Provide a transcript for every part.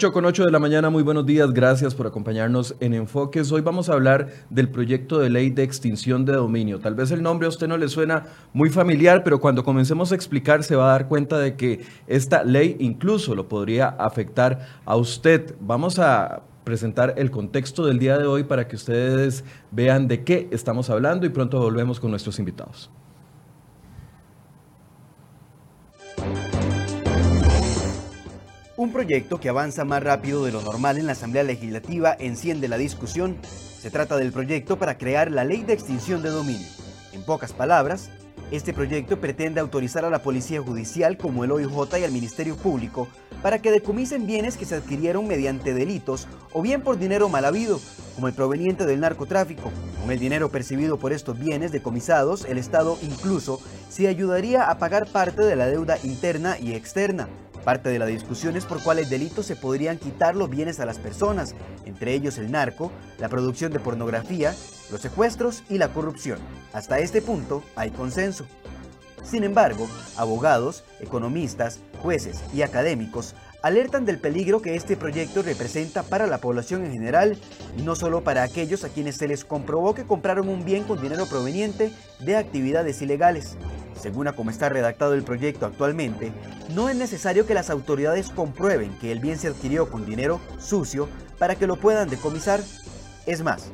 8 con 8 de la mañana, muy buenos días, gracias por acompañarnos en Enfoques. Hoy vamos a hablar del proyecto de ley de extinción de dominio. Tal vez el nombre a usted no le suena muy familiar, pero cuando comencemos a explicar se va a dar cuenta de que esta ley incluso lo podría afectar a usted. Vamos a presentar el contexto del día de hoy para que ustedes vean de qué estamos hablando y pronto volvemos con nuestros invitados. Un proyecto que avanza más rápido de lo normal en la Asamblea Legislativa enciende la discusión. Se trata del proyecto para crear la ley de extinción de dominio. En pocas palabras, este proyecto pretende autorizar a la Policía Judicial como el OIJ y al Ministerio Público para que decomisen bienes que se adquirieron mediante delitos o bien por dinero mal habido, como el proveniente del narcotráfico. Con el dinero percibido por estos bienes decomisados, el Estado incluso se ayudaría a pagar parte de la deuda interna y externa. Parte de la discusión es por cuáles delitos se podrían quitar los bienes a las personas, entre ellos el narco, la producción de pornografía, los secuestros y la corrupción. Hasta este punto hay consenso. Sin embargo, abogados, economistas, jueces y académicos alertan del peligro que este proyecto representa para la población en general y no solo para aquellos a quienes se les comprobó que compraron un bien con dinero proveniente de actividades ilegales. Según a cómo está redactado el proyecto actualmente, no es necesario que las autoridades comprueben que el bien se adquirió con dinero sucio para que lo puedan decomisar. Es más,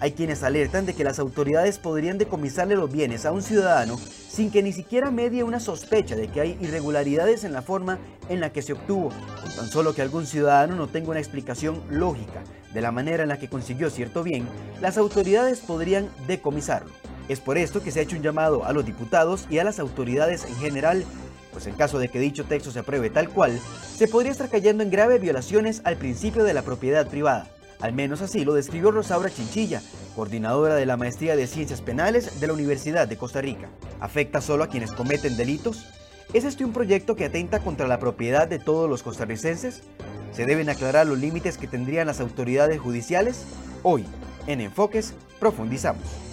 hay quienes alertan de que las autoridades podrían decomisarle los bienes a un ciudadano sin que ni siquiera medie una sospecha de que hay irregularidades en la forma en la que se obtuvo, con tan solo que algún ciudadano no tenga una explicación lógica de la manera en la que consiguió cierto bien, las autoridades podrían decomisarlo. Es por esto que se ha hecho un llamado a los diputados y a las autoridades en general, pues en caso de que dicho texto se apruebe tal cual, se podría estar cayendo en graves violaciones al principio de la propiedad privada. Al menos así lo describió Rosaura Chinchilla, coordinadora de la Maestría de Ciencias Penales de la Universidad de Costa Rica. ¿Afecta solo a quienes cometen delitos? ¿Es este un proyecto que atenta contra la propiedad de todos los costarricenses? ¿Se deben aclarar los límites que tendrían las autoridades judiciales? Hoy, en Enfoques, profundizamos.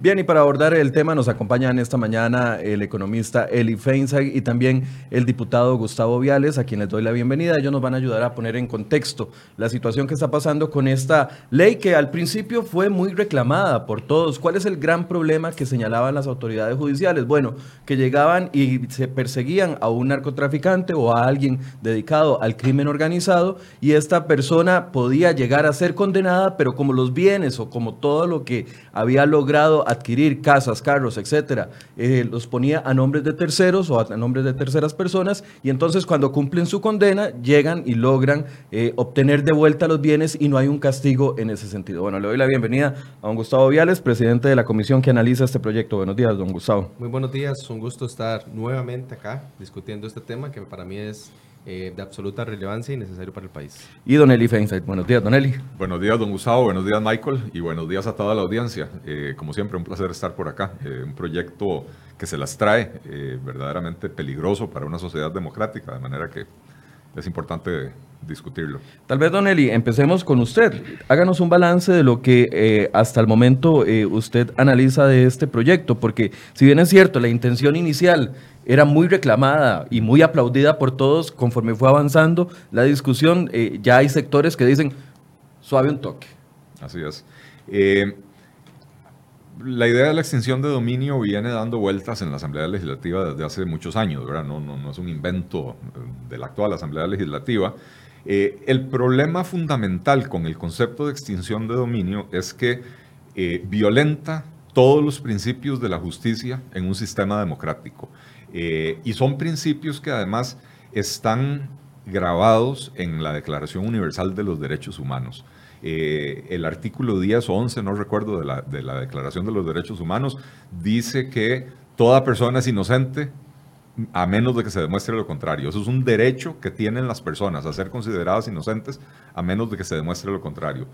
Bien, y para abordar el tema nos acompañan esta mañana el economista Eli Feinzag y también el diputado Gustavo Viales, a quien les doy la bienvenida. Ellos nos van a ayudar a poner en contexto la situación que está pasando con esta ley que al principio fue muy reclamada por todos. ¿Cuál es el gran problema que señalaban las autoridades judiciales? Bueno, que llegaban y se perseguían a un narcotraficante o a alguien dedicado al crimen organizado y esta persona podía llegar a ser condenada, pero como los bienes o como todo lo que había logrado adquirir casas, carros, etcétera, eh, los ponía a nombres de terceros o a nombres de terceras personas y entonces cuando cumplen su condena llegan y logran eh, obtener de vuelta los bienes y no hay un castigo en ese sentido. Bueno, le doy la bienvenida a don Gustavo Viales, presidente de la comisión que analiza este proyecto. Buenos días, don Gustavo. Muy buenos días, un gusto estar nuevamente acá discutiendo este tema que para mí es eh, de absoluta relevancia y necesario para el país. Y Don Eli Feinstein. Buenos días, Don Eli. Buenos días, Don Gustavo. Buenos días, Michael. Y buenos días a toda la audiencia. Eh, como siempre, un placer estar por acá. Eh, un proyecto que se las trae verdaderamente peligroso para una sociedad democrática, de manera que es importante discutirlo. Tal vez, Don Eli, empecemos con usted. Háganos un balance de lo que hasta el momento usted analiza de este proyecto, porque si bien es cierto, la intención inicial era muy reclamada y muy aplaudida por todos conforme fue avanzando la discusión. Eh, ya hay sectores que dicen, suave un toque. Así es. Eh, la idea de la extinción de dominio viene dando vueltas en la Asamblea Legislativa desde hace muchos años, ¿verdad? No, no, no es un invento eh, de la actual Asamblea Legislativa. el problema fundamental con el concepto de extinción de dominio es que violenta todos los principios de la justicia en un sistema democrático. Eh, y son principios que además están grabados en la Declaración Universal de los Derechos Humanos. Eh, el artículo 10 o 11, no recuerdo, de la, de la Declaración de los Derechos Humanos, dice que toda persona es inocente a menos de que se demuestre lo contrario. Eso es un derecho que tienen las personas a ser consideradas inocentes a menos de que se demuestre lo contrario.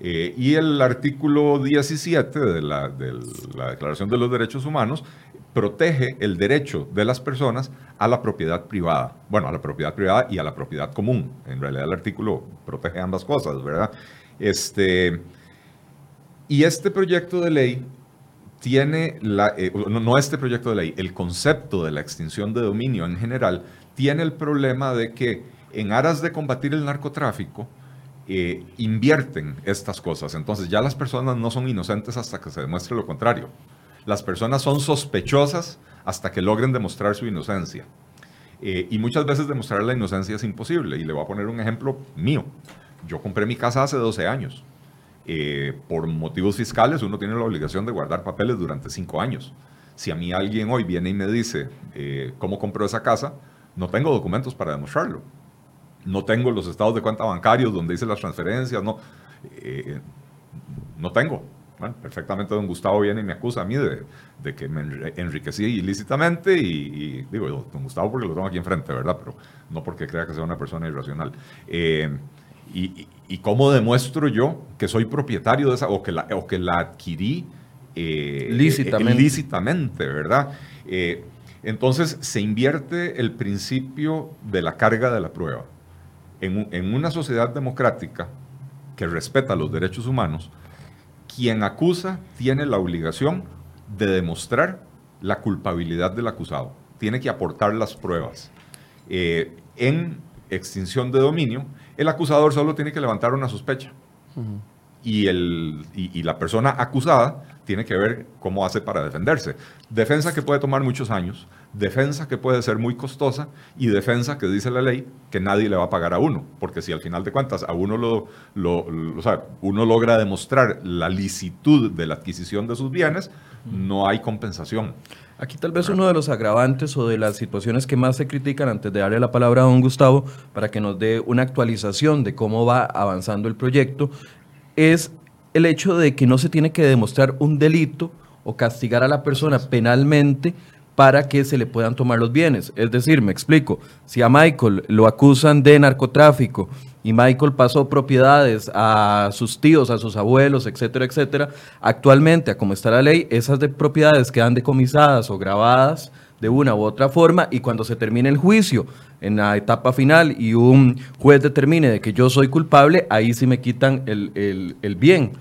Eh, y el artículo 17 de la, de la Declaración de los Derechos Humanos protege el derecho de las personas a la propiedad privada. Bueno, a la propiedad privada y a la propiedad común. En realidad el artículo protege ambas cosas, ¿verdad? Este, y este proyecto de ley tiene, la, eh, no, este proyecto de ley, el concepto de la extinción de dominio en general, tiene el problema de que en aras de combatir el narcotráfico, eh, invierten estas cosas. Entonces ya las personas no son inocentes hasta que se demuestre lo contrario. Las personas son sospechosas hasta que logren demostrar su inocencia. Eh, y muchas veces demostrar la inocencia es imposible. Y le voy a poner un ejemplo mío. Yo compré mi casa hace 12 años. Eh, por motivos fiscales uno tiene la obligación de guardar papeles durante 5 años. Si a mí alguien hoy viene y me dice cómo compró esa casa, no tengo documentos para demostrarlo no tengo los estados de cuenta bancarios donde hice las transferencias, no, eh, no tengo. Perfectamente don Gustavo viene y me acusa a mí de, que me enriquecí ilícitamente y, digo, don Gustavo porque lo tengo aquí enfrente, ¿verdad? Pero no porque crea que sea una persona irracional. Eh, y, cómo demuestro yo que soy propietario de esa o que la, o que la adquirí eh, lícitamente. lícitamente, ¿verdad? entonces se invierte el principio de la carga de la prueba en, una sociedad democrática que respeta los derechos humanos, quien acusa tiene la obligación de demostrar la culpabilidad del acusado. Tiene que aportar las pruebas. Eh, en extinción de dominio, el acusador solo tiene que levantar una sospecha. y, el, y, la persona acusada tiene que ver cómo hace para defenderse. Defensa que puede tomar muchos años, defensa que puede ser muy costosa y defensa que dice la ley que nadie le va a pagar a uno, porque si al final de cuentas a uno lo, o sea, uno logra demostrar la licitud de la adquisición de sus bienes, no hay compensación. Aquí tal vez uno de los agravantes o de las situaciones que más se critican antes de darle la palabra a don Gustavo para que nos dé una actualización de cómo va avanzando el proyecto es el hecho de que no se tiene que demostrar un delito o castigar a la persona penalmente para que se le puedan tomar los bienes. Es decir, me explico, si a Michael lo acusan de narcotráfico y Michael pasó propiedades a sus tíos, a sus abuelos, etcétera, etcétera, actualmente, a como está la ley, esas de propiedades quedan decomisadas o grabadas de una u otra forma y cuando se termine el juicio en la etapa final y un juez determine de que yo soy culpable, ahí sí me quitan el, el bien.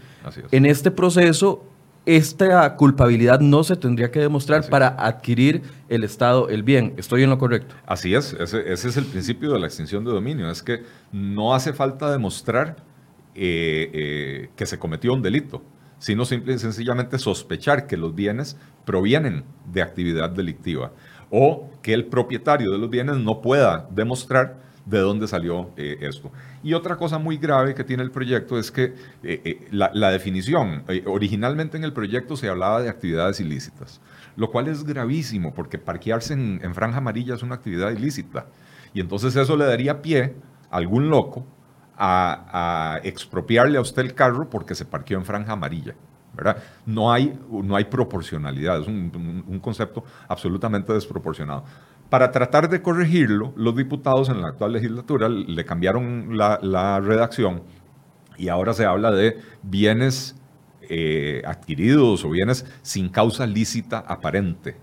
En este proceso, esta culpabilidad no se tendría que demostrar para adquirir el Estado el bien. ¿Estoy en lo correcto? Así es, ese, es el principio de la extinción de dominio, es que no hace falta demostrar eh, eh, que se cometió un delito, sino simple y sencillamente sospechar que los bienes provienen de actividad delictiva o que el propietario de los bienes no pueda demostrar de dónde salió eh, esto. Y otra cosa muy grave que tiene el proyecto es que eh, eh, la, definición, originalmente en el proyecto se hablaba de actividades ilícitas, lo cual es gravísimo porque parquearse en, franja amarilla es una actividad ilícita. Y entonces eso le daría pie a algún loco a, expropiarle a usted el carro porque se parqueó en franja amarilla. No, hay, no hay proporcionalidad, es un concepto absolutamente desproporcionado. Para tratar de corregirlo, los diputados en la actual legislatura le cambiaron la, redacción y ahora se habla de bienes eh, adquiridos o bienes sin causa lícita aparente.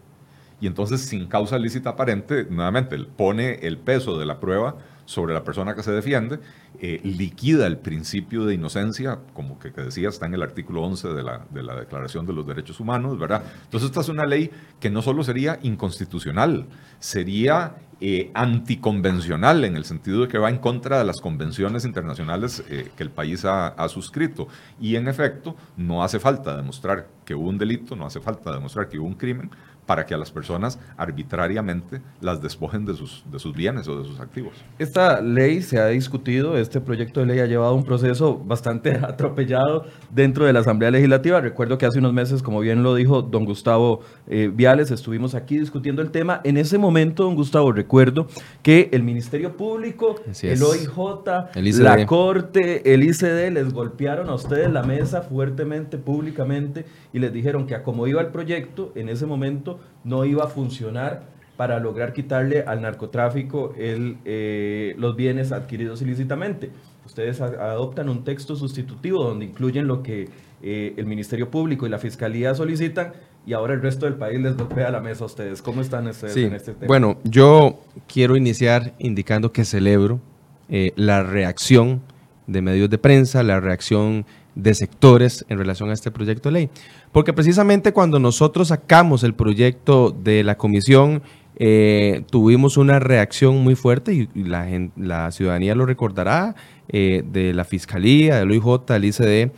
Y entonces, sin causa lícita aparente, nuevamente pone el peso de la prueba sobre la persona que se defiende, eh, liquida el principio de inocencia, como que, decía, está en el artículo 11 de la, de la, Declaración de los Derechos Humanos, ¿verdad? Entonces esta es una ley que no solo sería inconstitucional, sería eh, anticonvencional en el sentido de que va en contra de las convenciones internacionales eh, que el país ha, ha, suscrito. Y en efecto, no hace falta demostrar que hubo un delito, no hace falta demostrar que hubo un crimen para que a las personas arbitrariamente las despojen de sus, de sus bienes o de sus activos. Esta ley se ha discutido, este proyecto de ley ha llevado un proceso bastante atropellado dentro de la Asamblea Legislativa. Recuerdo que hace unos meses, como bien lo dijo don Gustavo eh, Viales, estuvimos aquí discutiendo el tema. En ese momento, don Gustavo, recuerdo que el Ministerio Público, el OIJ, la Corte, el ICD les golpearon a ustedes la mesa fuertemente, públicamente, y les dijeron que a como iba el proyecto, en ese momento no iba a funcionar para lograr quitarle al narcotráfico el, eh, los bienes adquiridos ilícitamente. Ustedes adoptan un texto sustitutivo donde incluyen lo que eh, el Ministerio Público y la Fiscalía solicitan y ahora el resto del país les golpea la mesa a ustedes. ¿Cómo están ustedes en este tema? Bueno, yo quiero iniciar indicando que celebro eh, la reacción de medios de prensa, la reacción de sectores en relación a este proyecto de ley. Porque precisamente cuando nosotros sacamos el proyecto de la comisión, eh, tuvimos una reacción muy fuerte y, la, la, ciudadanía lo recordará eh, de la Fiscalía, del OIJ, del ICD,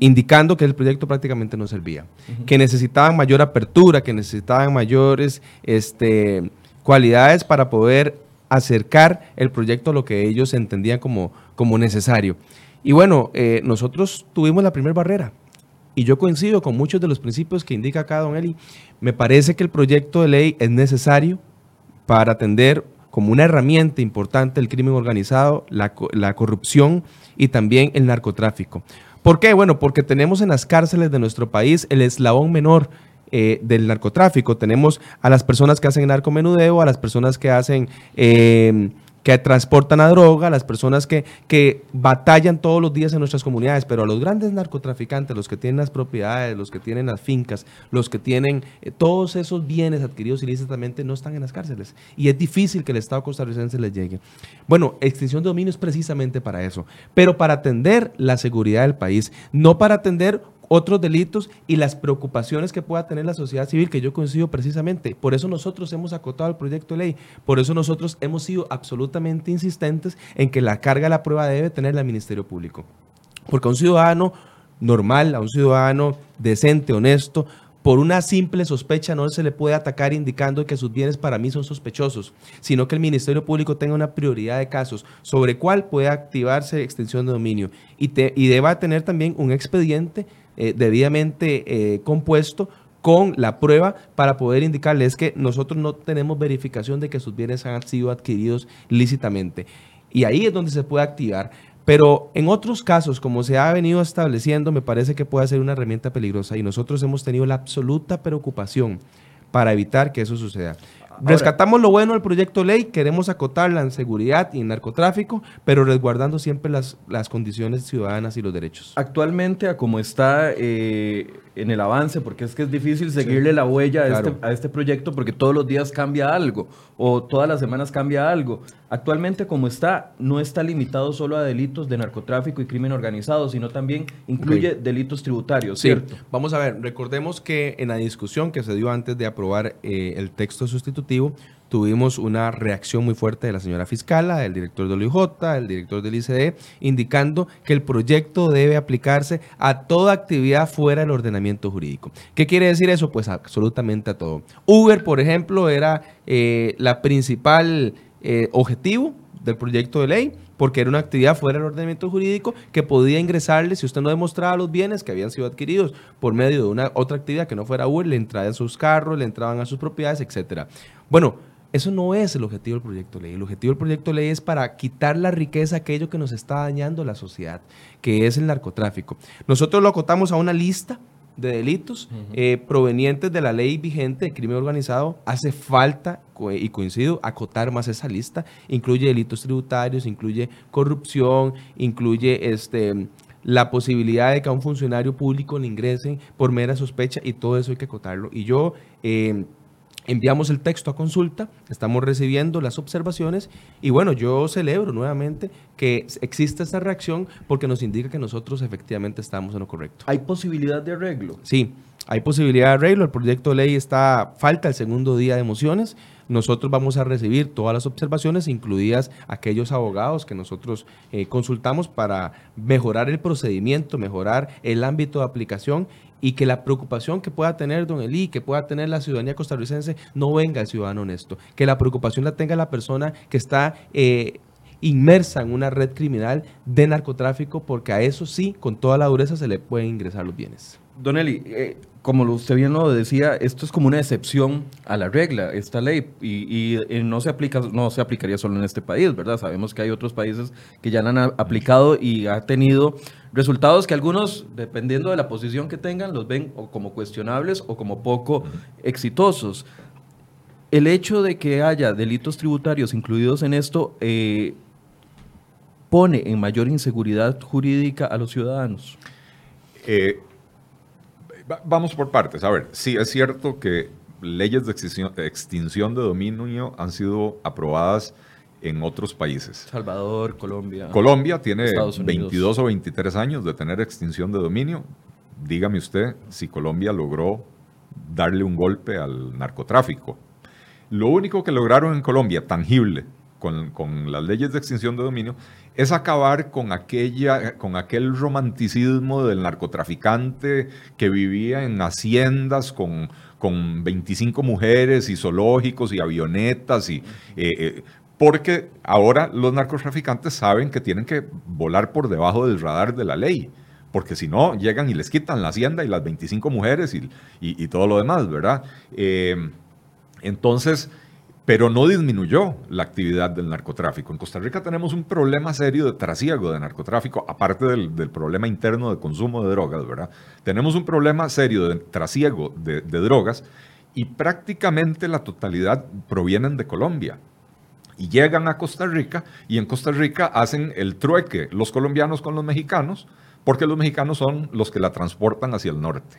indicando que el proyecto prácticamente no servía, que necesitaban mayor apertura, que necesitaban mayores este, cualidades para poder acercar el proyecto a lo que ellos entendían como, como necesario. Y bueno, eh, nosotros tuvimos la primera barrera, y yo coincido con muchos de los principios que indica acá don Eli. Me parece que el proyecto de ley es necesario para atender como una herramienta importante el crimen organizado, la, corrupción y también el narcotráfico. ¿Por qué? Bueno, porque tenemos en las cárceles de nuestro país el eslabón menor eh, del narcotráfico. Tenemos a las personas que hacen narcomenudeo, a las personas que hacen... Eh, que transportan a droga, las personas que, que batallan todos los días en nuestras comunidades, pero a los grandes narcotraficantes, los que tienen las propiedades, los que tienen las fincas, los que tienen eh, todos esos bienes adquiridos ilícitamente, no están en las cárceles. Y es difícil que el Estado costarricense les llegue. Bueno, extinción de dominio es precisamente para eso, pero para atender la seguridad del país, no para atender otros delitos y las preocupaciones que pueda tener la sociedad civil, que yo coincido precisamente. Por eso nosotros hemos acotado el proyecto de ley, por eso nosotros hemos sido absolutamente insistentes en que la carga de la prueba debe tener el Ministerio Público. Porque a un ciudadano normal, a un ciudadano decente, honesto, por una simple sospecha no se le puede atacar indicando que sus bienes para mí son sospechosos, sino que el Ministerio Público tenga una prioridad de casos sobre cuál puede activarse extensión de dominio y, y deba tener también un expediente eh, debidamente eh, compuesto con la prueba para poder indicarles que nosotros no tenemos verificación de que sus bienes han sido adquiridos lícitamente. Y ahí es donde se puede activar. Pero en otros casos, como se ha venido estableciendo, me parece que puede ser una herramienta peligrosa y nosotros hemos tenido la absoluta preocupación para evitar que eso suceda. Rescatamos lo bueno del proyecto de ley, queremos acotarla en seguridad y en narcotráfico, pero resguardando siempre las, las condiciones ciudadanas y los derechos. Actualmente, a como está eh, en el avance, porque es que es difícil seguirle la huella a, este, a, este, proyecto porque todos los días cambia algo o todas las semanas cambia algo. Actualmente, como está, no está limitado solo a delitos de narcotráfico y crimen organizado, sino también incluye delitos tributarios, ¿cierto? Vamos a ver, recordemos que en la discusión que se dio antes de aprobar eh, el texto sustitutivo, tuvimos una reacción muy fuerte de la señora fiscala, del director del OIJ, del director del ICD, indicando que el proyecto debe aplicarse a toda actividad fuera del ordenamiento jurídico. ¿Qué quiere decir eso? Pues absolutamente a todo. Uber, por ejemplo, era eh, la principal eh, objetivo del proyecto de ley, porque era una actividad fuera del ordenamiento jurídico que podía ingresarle, si usted no demostraba los bienes que habían sido adquiridos por medio de una otra actividad que no fuera Uber, le entraban sus carros, le entraban a sus propiedades, etcétera. Bueno, eso no es el objetivo del proyecto de ley. El objetivo del proyecto de ley es para quitar la riqueza, aquello que nos está dañando la sociedad, que es el narcotráfico. Nosotros lo acotamos a una lista de delitos eh, provenientes de la ley vigente de crimen organizado. Hace falta, y coincido, acotar más esa lista. Incluye delitos tributarios, incluye corrupción, incluye este, la posibilidad de que a un funcionario público le ingresen por mera sospecha y todo eso hay que acotarlo. Y yo... Eh, Enviamos el texto a consulta, estamos recibiendo las observaciones y bueno, yo celebro nuevamente que exista esta reacción porque nos indica que nosotros efectivamente estamos en lo correcto. ¿Hay posibilidad de arreglo? Sí, hay posibilidad de arreglo. El proyecto de ley está, falta el segundo día de mociones. Nosotros vamos a recibir todas las observaciones, incluidas aquellos abogados que nosotros eh, consultamos para mejorar el procedimiento, mejorar el ámbito de aplicación y que la preocupación que pueda tener don Eli, que pueda tener la ciudadanía costarricense, no venga el ciudadano honesto, que la preocupación la tenga la persona que está eh, inmersa en una red criminal de narcotráfico, porque a eso sí, con toda la dureza, se le pueden ingresar los bienes. Don Eli, eh, como usted bien lo decía, esto es como una excepción a la regla, esta ley, y, no, se aplica, no se aplicaría solo en este país, ¿verdad? Sabemos que hay otros países que ya la han aplicado y ha tenido resultados que algunos, dependiendo de la posición que tengan, los ven o como cuestionables o como poco exitosos. El hecho de que haya delitos tributarios incluidos en esto eh, pone en mayor inseguridad jurídica a los ciudadanos. Eh, Vamos por partes. A ver, sí es cierto que leyes de extinción, de dominio han sido aprobadas en otros países. Salvador, Colombia. Colombia tiene 22 o 23 años de tener extinción de dominio. Dígame usted si Colombia logró darle un golpe al narcotráfico. Lo único que lograron en Colombia, tangible, con, con, las leyes de extinción de dominio, es acabar con, aquella, con aquel romanticismo del narcotraficante que vivía en haciendas con, con 25 mujeres y zoológicos y avionetas y... Eh, eh, porque ahora los narcotraficantes saben que tienen que volar por debajo del radar de la ley, porque si no, llegan y les quitan la hacienda y las 25 mujeres y, y, todo lo demás, ¿verdad? Eh, entonces, pero no disminuyó la actividad del narcotráfico. En Costa Rica tenemos un problema serio de trasiego de narcotráfico, aparte del, problema interno de consumo de drogas, ¿verdad? Tenemos un problema serio de trasiego de, drogas y prácticamente la totalidad provienen de Colombia. Y llegan a Costa Rica y en Costa Rica hacen el trueque los colombianos con los mexicanos, porque los mexicanos son los que la transportan hacia el norte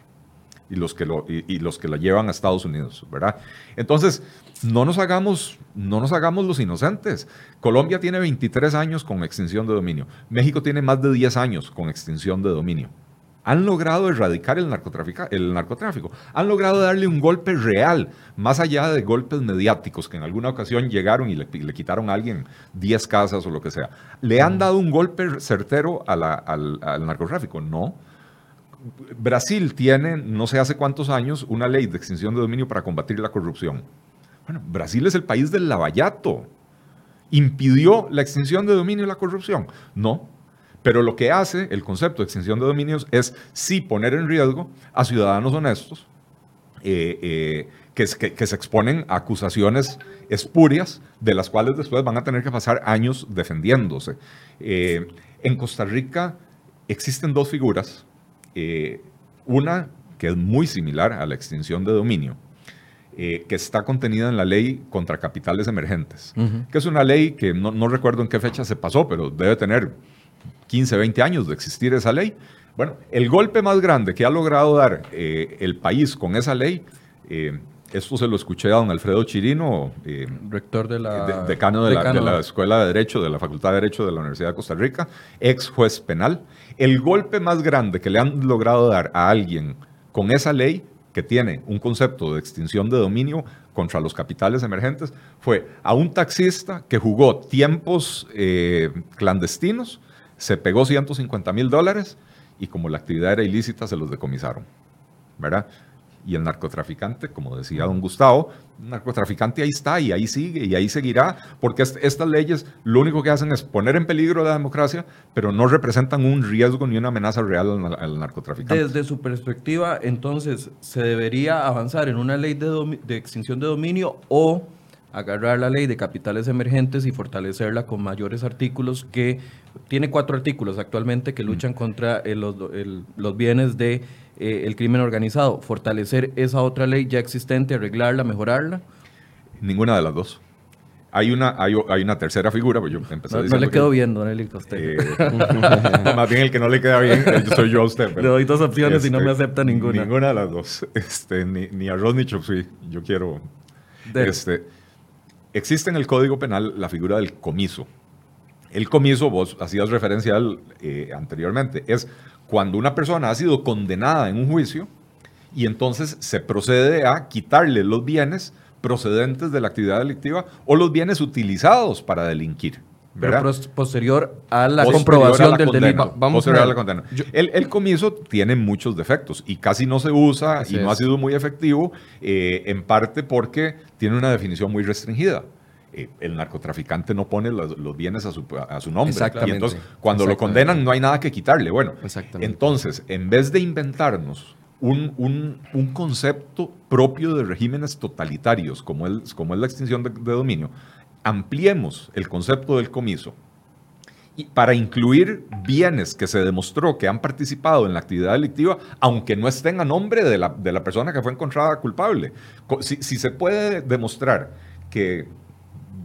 y los que lo, y, los que la llevan a Estados Unidos, ¿verdad? Entonces, no nos, hagamos, no nos hagamos los inocentes. Colombia tiene 23 años con extinción de dominio. México tiene más de 10 años con extinción de dominio. Han logrado erradicar el, el narcotráfico. Han logrado darle un golpe real, más allá de golpes mediáticos que en alguna ocasión llegaron y le, quitaron a alguien 10 casas o lo que sea. ¿Le han dado un golpe certero al, al narcotráfico? No Brasil tiene, no sé hace cuántos años, una ley de extinción de dominio para combatir la corrupción. Bueno, Brasil es el país del lavallato. ¿Impidió la extinción de dominio y la corrupción? No. Pero lo que hace el concepto de extinción de dominios es sí poner en riesgo a ciudadanos honestos eh, eh, que, se exponen a acusaciones espurias de las cuales después van a tener que pasar años defendiéndose. Eh, en Costa Rica existen dos figuras eh, una que es muy similar a la extinción de dominio, eh, que está contenida en la ley contra capitales emergentes, que es una ley que no, recuerdo en qué fecha se pasó, pero debe tener 15, 20 años de existir esa ley. Bueno, el golpe más grande que ha logrado dar eh, el país con esa ley, esto se lo escuché a don Alfredo Chirino, rector de la, decano, de, La, de la Escuela de Derecho, de la Facultad de Derecho de la Universidad de Costa Rica, ex juez penal. El golpe más grande que le han logrado dar a alguien con esa ley que tiene un concepto de extinción de dominio contra los capitales emergentes fue a un taxista que jugó tiempos eh, clandestinos, se pegó 150 mil dólares y como la actividad era ilícita se los decomisaron. ¿verdad? Y el narcotraficante, como decía don Gustavo, el narcotraficante ahí está y ahí sigue y ahí seguirá, porque estas leyes lo único que hacen es poner en peligro la democracia, pero no representan un riesgo ni una amenaza real al, narcotraficante. Desde su perspectiva, entonces, ¿se debería avanzar en una ley de, de extinción de dominio o agarrar la ley de capitales emergentes y fortalecerla con mayores artículos que tiene cuatro artículos actualmente que luchan mm. contra los, los, bienes de eh, el crimen organizado. Fortalecer esa otra ley ya existente, arreglarla, mejorarla. Ninguna de las dos. Hay una, hay, hay una tercera figura, pues yo empecé no, no le quedo bien, don Eli, a usted. Eh, más bien el que no le queda bien soy yo a usted. le doy dos opciones y no me este, acepta ninguna. Ninguna de las dos. Este, ni, ni arroz ni Yo quiero... Este, existe en el Código Penal la figura del comiso. El comiso, vos hacías referencia eh, anteriormente, es cuando una persona ha sido condenada en un juicio y entonces se procede a quitarle los bienes procedentes de la actividad delictiva o los bienes utilizados para delinquir. Pero posterior a la comprobación del delito. Vamos a ver. La el, comiso tiene muchos defectos y casi no se usa y no ha sido muy efectivo, eh, en parte porque tiene una definición muy restringida. Eh, el narcotraficante no pone los, bienes a su, a su nombre. Exactamente. Y entonces, cuando lo condenan, no hay nada que quitarle. Bueno, entonces, en vez de inventarnos un, un, concepto propio de regímenes totalitarios, como, el, como es la extinción de, dominio, ampliemos el concepto del comiso y para incluir bienes que se demostró que han participado en la actividad delictiva, aunque no estén a nombre de la, de la persona que fue encontrada culpable. Si, si se puede demostrar que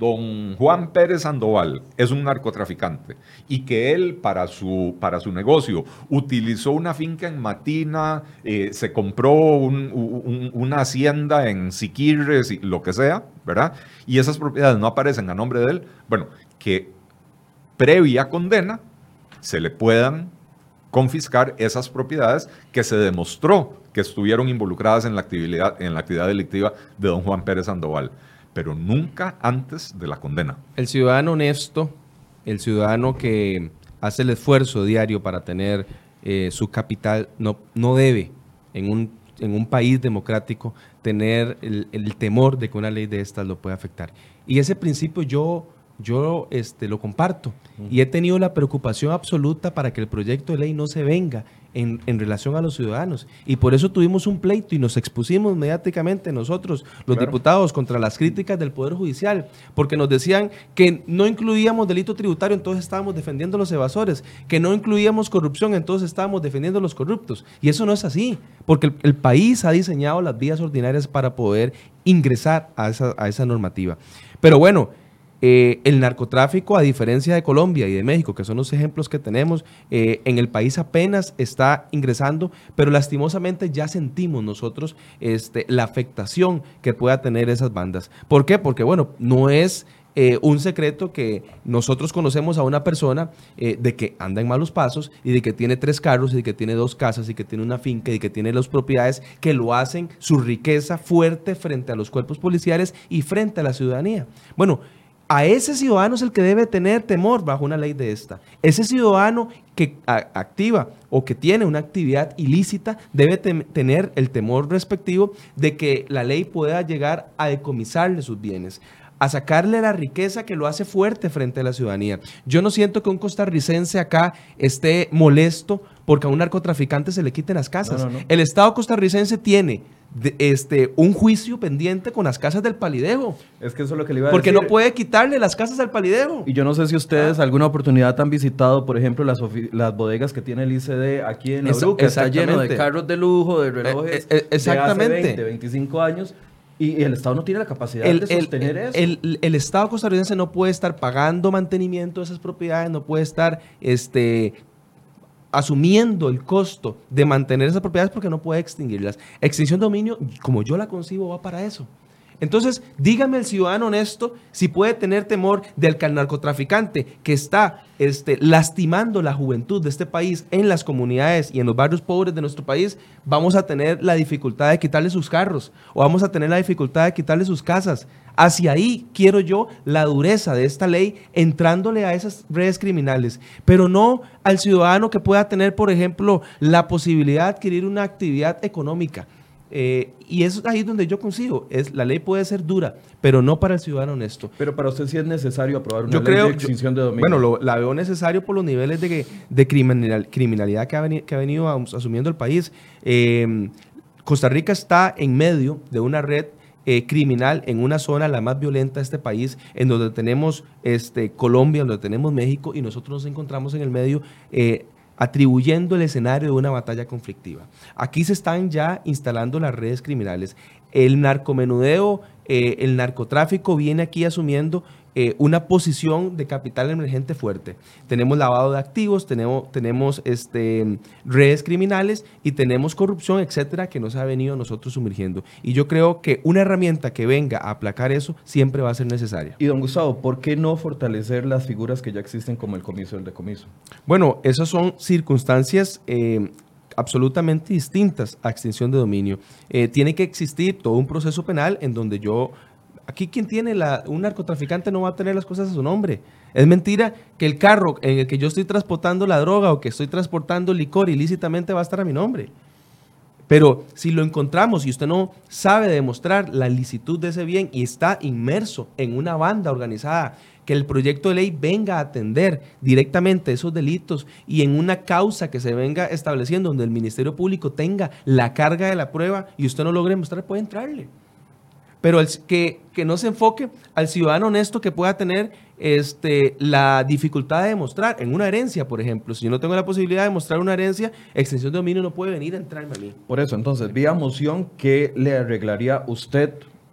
don Juan Pérez Sandoval es un narcotraficante y que él para su, para su negocio utilizó una finca en Matina, eh, se compró un, una hacienda en Siquirres lo que sea, ¿verdad? Y esas propiedades no aparecen a nombre de él, bueno, que previa condena se le puedan confiscar esas propiedades que se demostró que estuvieron involucradas en la actividad, en la actividad delictiva de don Juan Pérez Sandoval, pero nunca antes de la condena. El ciudadano honesto, el ciudadano que hace el esfuerzo diario para tener eh, su capital, no, no debe en un, en un país democrático tener el, el temor de que una ley de estas lo pueda afectar. Y ese principio yo yo este, lo comparto y he tenido la preocupación absoluta para que el proyecto de ley no se venga en, en, relación a los ciudadanos. Y por eso tuvimos un pleito y nos expusimos mediáticamente nosotros, los Claro. diputados, contra las críticas del Poder Judicial, porque nos decían que no incluíamos delito tributario, entonces estábamos defendiendo a los evasores, que no incluíamos corrupción, entonces estábamos defendiendo a los corruptos. Y eso no es así, porque el, el país ha diseñado las vías ordinarias para poder ingresar a esa, a esa normativa. Pero bueno, eh, el narcotráfico, a diferencia de Colombia y de México, que son los ejemplos que tenemos, eh, en el país apenas está ingresando, pero lastimosamente ya sentimos nosotros este, la afectación que pueda tener esas bandas. ¿Por qué? Porque, bueno, no es eh, un secreto que nosotros conocemos a una persona de que anda en malos pasos y de que tiene tres carros y de que tiene dos casas y que tiene una finca y que tiene las propiedades que lo hacen su riqueza fuerte frente a los cuerpos policiales y frente a la ciudadanía. Bueno, a ese ciudadano es el que debe tener temor bajo una ley de esta. Ese ciudadano que activa o que tiene una actividad ilícita debe tener el temor respectivo de que la ley pueda llegar a decomisarle sus bienes a sacarle la riqueza que lo hace fuerte frente a la ciudadanía. Yo no siento que un costarricense acá esté molesto porque a un narcotraficante se le quiten las casas. No, no, no. El Estado costarricense tiene de- este, un juicio pendiente con las casas del palidejo. Es que eso es lo que le iba a Porque decir. no puede quitarle las casas al palidejo. Y yo no sé si ustedes Ah. alguna oportunidad han visitado, por ejemplo, las, las bodegas que tiene el ICD aquí en Esa- Bruca. Está lleno de carros de lujo, de relojes Eh, eh, exactamente. de hace 20, 25 años. Y, y el Estado no tiene la capacidad El, de sostener el- eso. el- el Estado costarricense no puede estar pagando mantenimiento de esas propiedades, no puede estar este, asumiendo el costo de mantener esas propiedades porque no puede extinguirlas. Extinción de dominio, como yo la concibo, va para eso. Entonces, dígame el ciudadano honesto si puede tener temor del narcotraficante que está este, lastimando la juventud de este país en las comunidades y en los barrios pobres de nuestro país, vamos a tener la dificultad de quitarle sus carros o vamos a tener la dificultad de quitarle sus casas. Hacia ahí quiero yo la dureza de esta ley entrándole a esas redes criminales, pero no al ciudadano que pueda tener, por ejemplo, la posibilidad de adquirir una actividad económica. Eh, y es ahí donde yo consigo. Es, la ley puede ser dura, pero no para el ciudadano honesto. Pero para usted sí es necesario aprobar una Yo ley creo, de yo- extinción de dominio. bueno, lo- la veo necesario por los niveles de, de criminal- criminalidad que ha, veni- que ha venido as- asumiendo el país. Eh, Costa Rica está en medio de una red eh, criminal en una zona la más violenta de este país, en donde tenemos este, Colombia, donde tenemos México, y nosotros nos encontramos en el medio eh, atribuyendo el escenario de una batalla conflictiva. Aquí se están ya instalando las redes criminales. El narcomenudeo, eh, el narcotráfico viene aquí asumiendo eh, una posición de capital emergente fuerte. Tenemos lavado de activos, tenemos, tenemos este, redes criminales y tenemos corrupción, etcétera, que nos ha venido a nosotros sumergiendo. Y yo creo que una herramienta que venga a aplacar eso siempre va a ser necesaria. Y don Gustavo, ¿por qué no fortalecer las figuras que ya existen como el comiso y el decomiso? Bueno, esas son circunstancias eh, absolutamente distintas a extinción de dominio. Eh, tiene que existir todo un proceso penal en donde yo... Aquí quien tiene la, un narcotraficante no va a tener las cosas a su nombre. Es mentira que el carro en el que yo estoy transportando la droga o que estoy transportando licor ilícitamente va a estar a mi nombre. Pero si lo encontramos y usted no sabe demostrar la licitud de ese bien y está inmerso en una banda organizada, que el proyecto de ley venga a atender directamente esos delitos y en una causa que se venga estableciendo donde el Ministerio Público tenga la carga de la prueba y usted no logre demostrar, puede entrarle. Pero el- que, que no se enfoque al ciudadano honesto que pueda tener este, la dificultad de demostrar en una herencia, por ejemplo. Si yo no tengo la posibilidad de demostrar una herencia, extensión de dominio no puede venir a entrarme a mí. Por eso, entonces, vía moción, ¿qué le arreglaría usted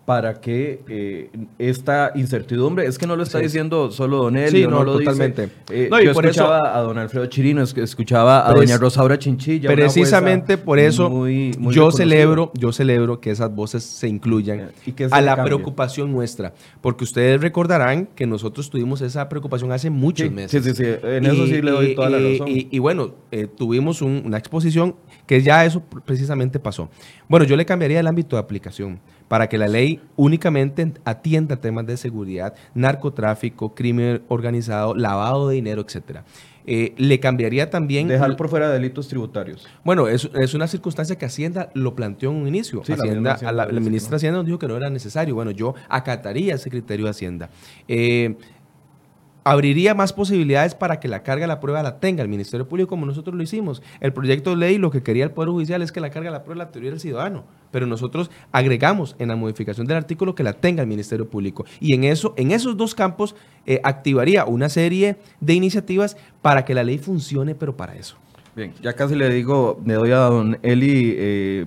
para que eh, esta incertidumbre, es que no lo está Sí. diciendo solo Don Eli, Sí, o no, lo dice, totalmente. eh, No, y yo por eso- escuchaba a don Alfredo Chirino, es- escuchaba a doña Rosaura Chinchilla. Precisamente por eso muy- muy yo celebro, yo celebro que esas voces se incluyan ¿Y es a la cambio? preocupación nuestra, porque ustedes recordarán que nosotros tuvimos esa preocupación hace muchos Sí, meses. sí, sí, sí, en eso sí le doy toda la y- razón. Y, y bueno, eh, tuvimos un- una exposición que ya eso pr- precisamente pasó. Bueno, yo le cambiaría el ámbito de aplicación para que la ley únicamente atienda temas de seguridad, narcotráfico, crimen organizado, lavado de dinero, etcétera. Eh, le cambiaría también Dejar por fuera delitos tributarios. bueno, es, es una circunstancia que Hacienda lo planteó en un inicio. Sí, la Hacienda, Hacienda a la, la ministra Hacienda nos dijo que no era necesario. Bueno, yo acataría ese criterio de Hacienda. Eh, abriría más posibilidades para que la carga de la prueba la tenga el Ministerio Público como nosotros lo hicimos. El proyecto de ley lo que quería el Poder Judicial es que la carga de la prueba la tuviera el ciudadano, pero nosotros agregamos en la modificación del artículo que la tenga el Ministerio Público. Y en, eso, en esos dos campos eh, activaría una serie de iniciativas para que la ley funcione, pero para eso. Bien, ya casi le digo, le doy a don Eli eh,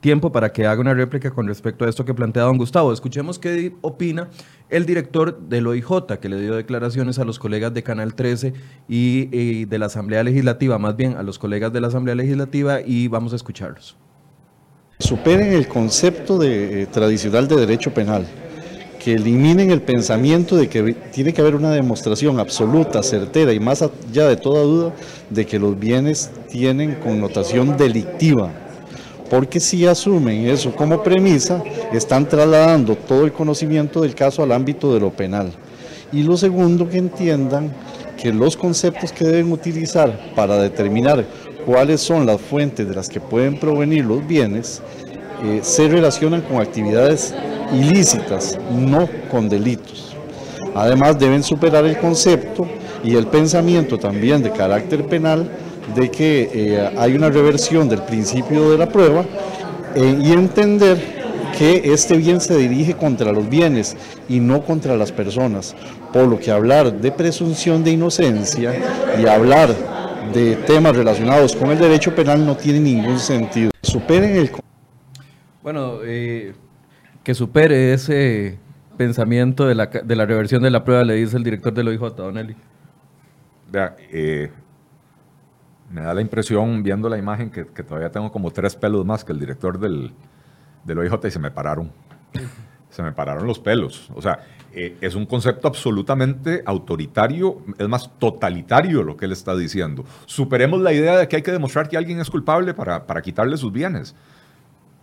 tiempo para que haga una réplica con respecto a esto que plantea don Gustavo. Escuchemos qué opina el director del OIJ, que le dio declaraciones a los colegas de Canal 13 y, y de la Asamblea Legislativa, más bien a los colegas de la Asamblea Legislativa, y vamos a escucharlos. Superen el concepto eh, tradicional de derecho penal, que eliminen el pensamiento de que tiene que haber una demostración absoluta, certera y más allá de toda duda de que los bienes tienen connotación delictiva. Porque si asumen eso como premisa, están trasladando todo el conocimiento del caso al ámbito de lo penal. Y lo segundo, que entiendan que los conceptos que deben utilizar para determinar cuáles son las fuentes de las que pueden provenir los bienes, eh, se relacionan con actividades ilícitas, no con delitos. Además, deben superar el concepto y el pensamiento también de carácter penal de que eh, hay una reversión del principio de la prueba eh, y entender que este bien se dirige contra los bienes y no contra las personas, por lo que hablar de presunción de inocencia y hablar de temas relacionados con el derecho penal no tiene ningún sentido. Superen el Bueno, eh, que supere ese pensamiento de la, de la reversión de la prueba, le dice el director del OIJ, don Eli. Vea, eh, me da la impresión, viendo la imagen, que, que todavía tengo como tres pelos más que el director del, del OIJ y se me pararon. Se me pararon los pelos. O sea, eh, es un concepto absolutamente autoritario, es más totalitario lo que él está diciendo. Superemos la idea de que hay que demostrar que alguien es culpable para, para quitarle sus bienes.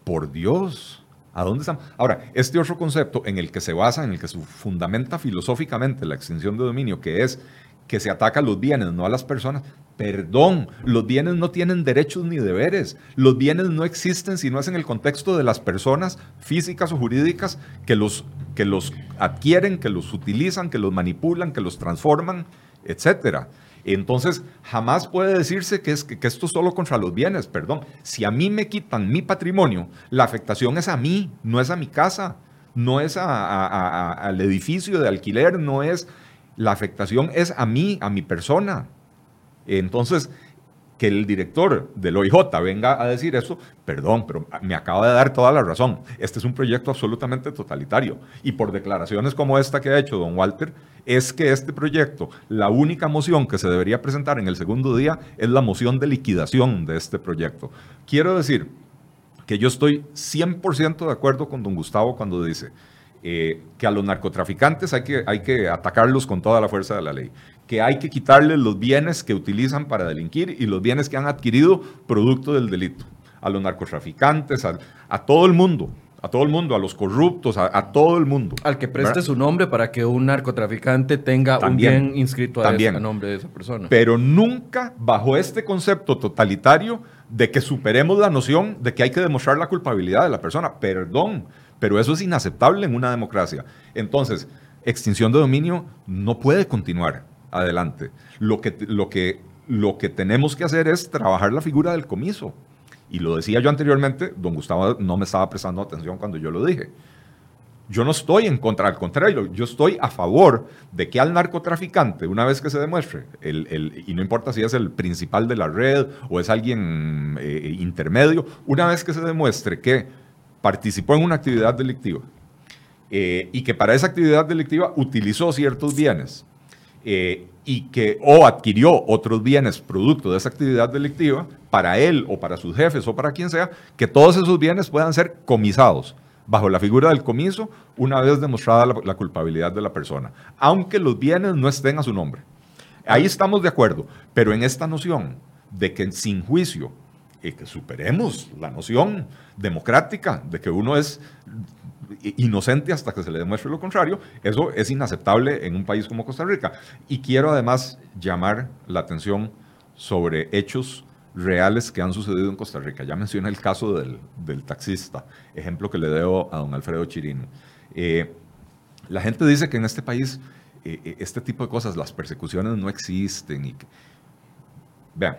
Por Dios, ¿a dónde estamos? Ahora, este otro concepto en el que se basa, en el que se fundamenta filosóficamente la extinción de dominio, que es que se ataca a los bienes, no a las personas. Perdón, los bienes no tienen derechos ni deberes. Los bienes no existen si no es en el contexto de las personas físicas o jurídicas que los, que los adquieren, que los utilizan, que los manipulan, que los transforman, etcétera. Entonces, jamás puede decirse que, es, que, esto es solo contra los bienes, perdón. Si a mí me quitan mi patrimonio, la afectación es a mí, no es a mi casa, no es al edificio de alquiler, no es... La afectación es a mí, a mi persona. Entonces, que el director del OIJ venga a decir eso, perdón, pero me acaba de dar toda la razón. Este es un proyecto absolutamente totalitario. Y por declaraciones como esta que ha hecho don Walter, es que este proyecto, la única moción que se debería presentar en el segundo día es la moción de liquidación de este proyecto. Quiero decir que yo estoy 100% de acuerdo con don Gustavo cuando dice eh, que a los narcotraficantes hay que, hay que atacarlos con toda la fuerza de la ley, que hay que quitarles los bienes que utilizan para delinquir y los bienes que han adquirido producto del delito. A los narcotraficantes, a, a todo el mundo, a todo el mundo, a los corruptos, a, a todo el mundo. Al que preste ¿verdad? su nombre para que un narcotraficante tenga También, un bien inscrito a, también. ese- a nombre de esa persona. Pero nunca bajo este concepto totalitario de que superemos la noción de que hay que demostrar la culpabilidad de la persona. Perdón, pero eso es inaceptable en una democracia. Entonces, extinción de dominio no puede continuar adelante. Lo que, lo que, lo que tenemos que hacer es trabajar la figura del comiso. Y lo decía yo anteriormente, don Gustavo no me estaba prestando atención cuando yo lo dije. Yo no estoy en contra, al contrario, yo estoy a favor de que al narcotraficante, una vez que se demuestre, el, el- y no importa si es el principal de la red o es alguien eh, intermedio, una vez que se demuestre que participó en una actividad delictiva, eh, y que para esa actividad delictiva utilizó ciertos bienes eh, y que o adquirió otros bienes producto de esa actividad delictiva para él o para sus jefes o para quien sea, que todos esos bienes puedan ser comisados bajo la figura del comiso una vez demostrada la, culpabilidad de la persona, aunque los bienes no estén a su nombre. Ahí estamos de acuerdo, pero en esta noción de que sin juicio, y que superemos la noción democrática de que uno es inocente hasta que se le demuestre lo contrario, eso es inaceptable en un país como Costa Rica. Y quiero además llamar la atención sobre hechos reales que han sucedido en Costa Rica. Ya mencioné el caso del, taxista, ejemplo que le debo a don Alfredo Chirino. Eh, la gente dice que en este país eh, eh, este tipo de cosas, las persecuciones no existen. Y Vean,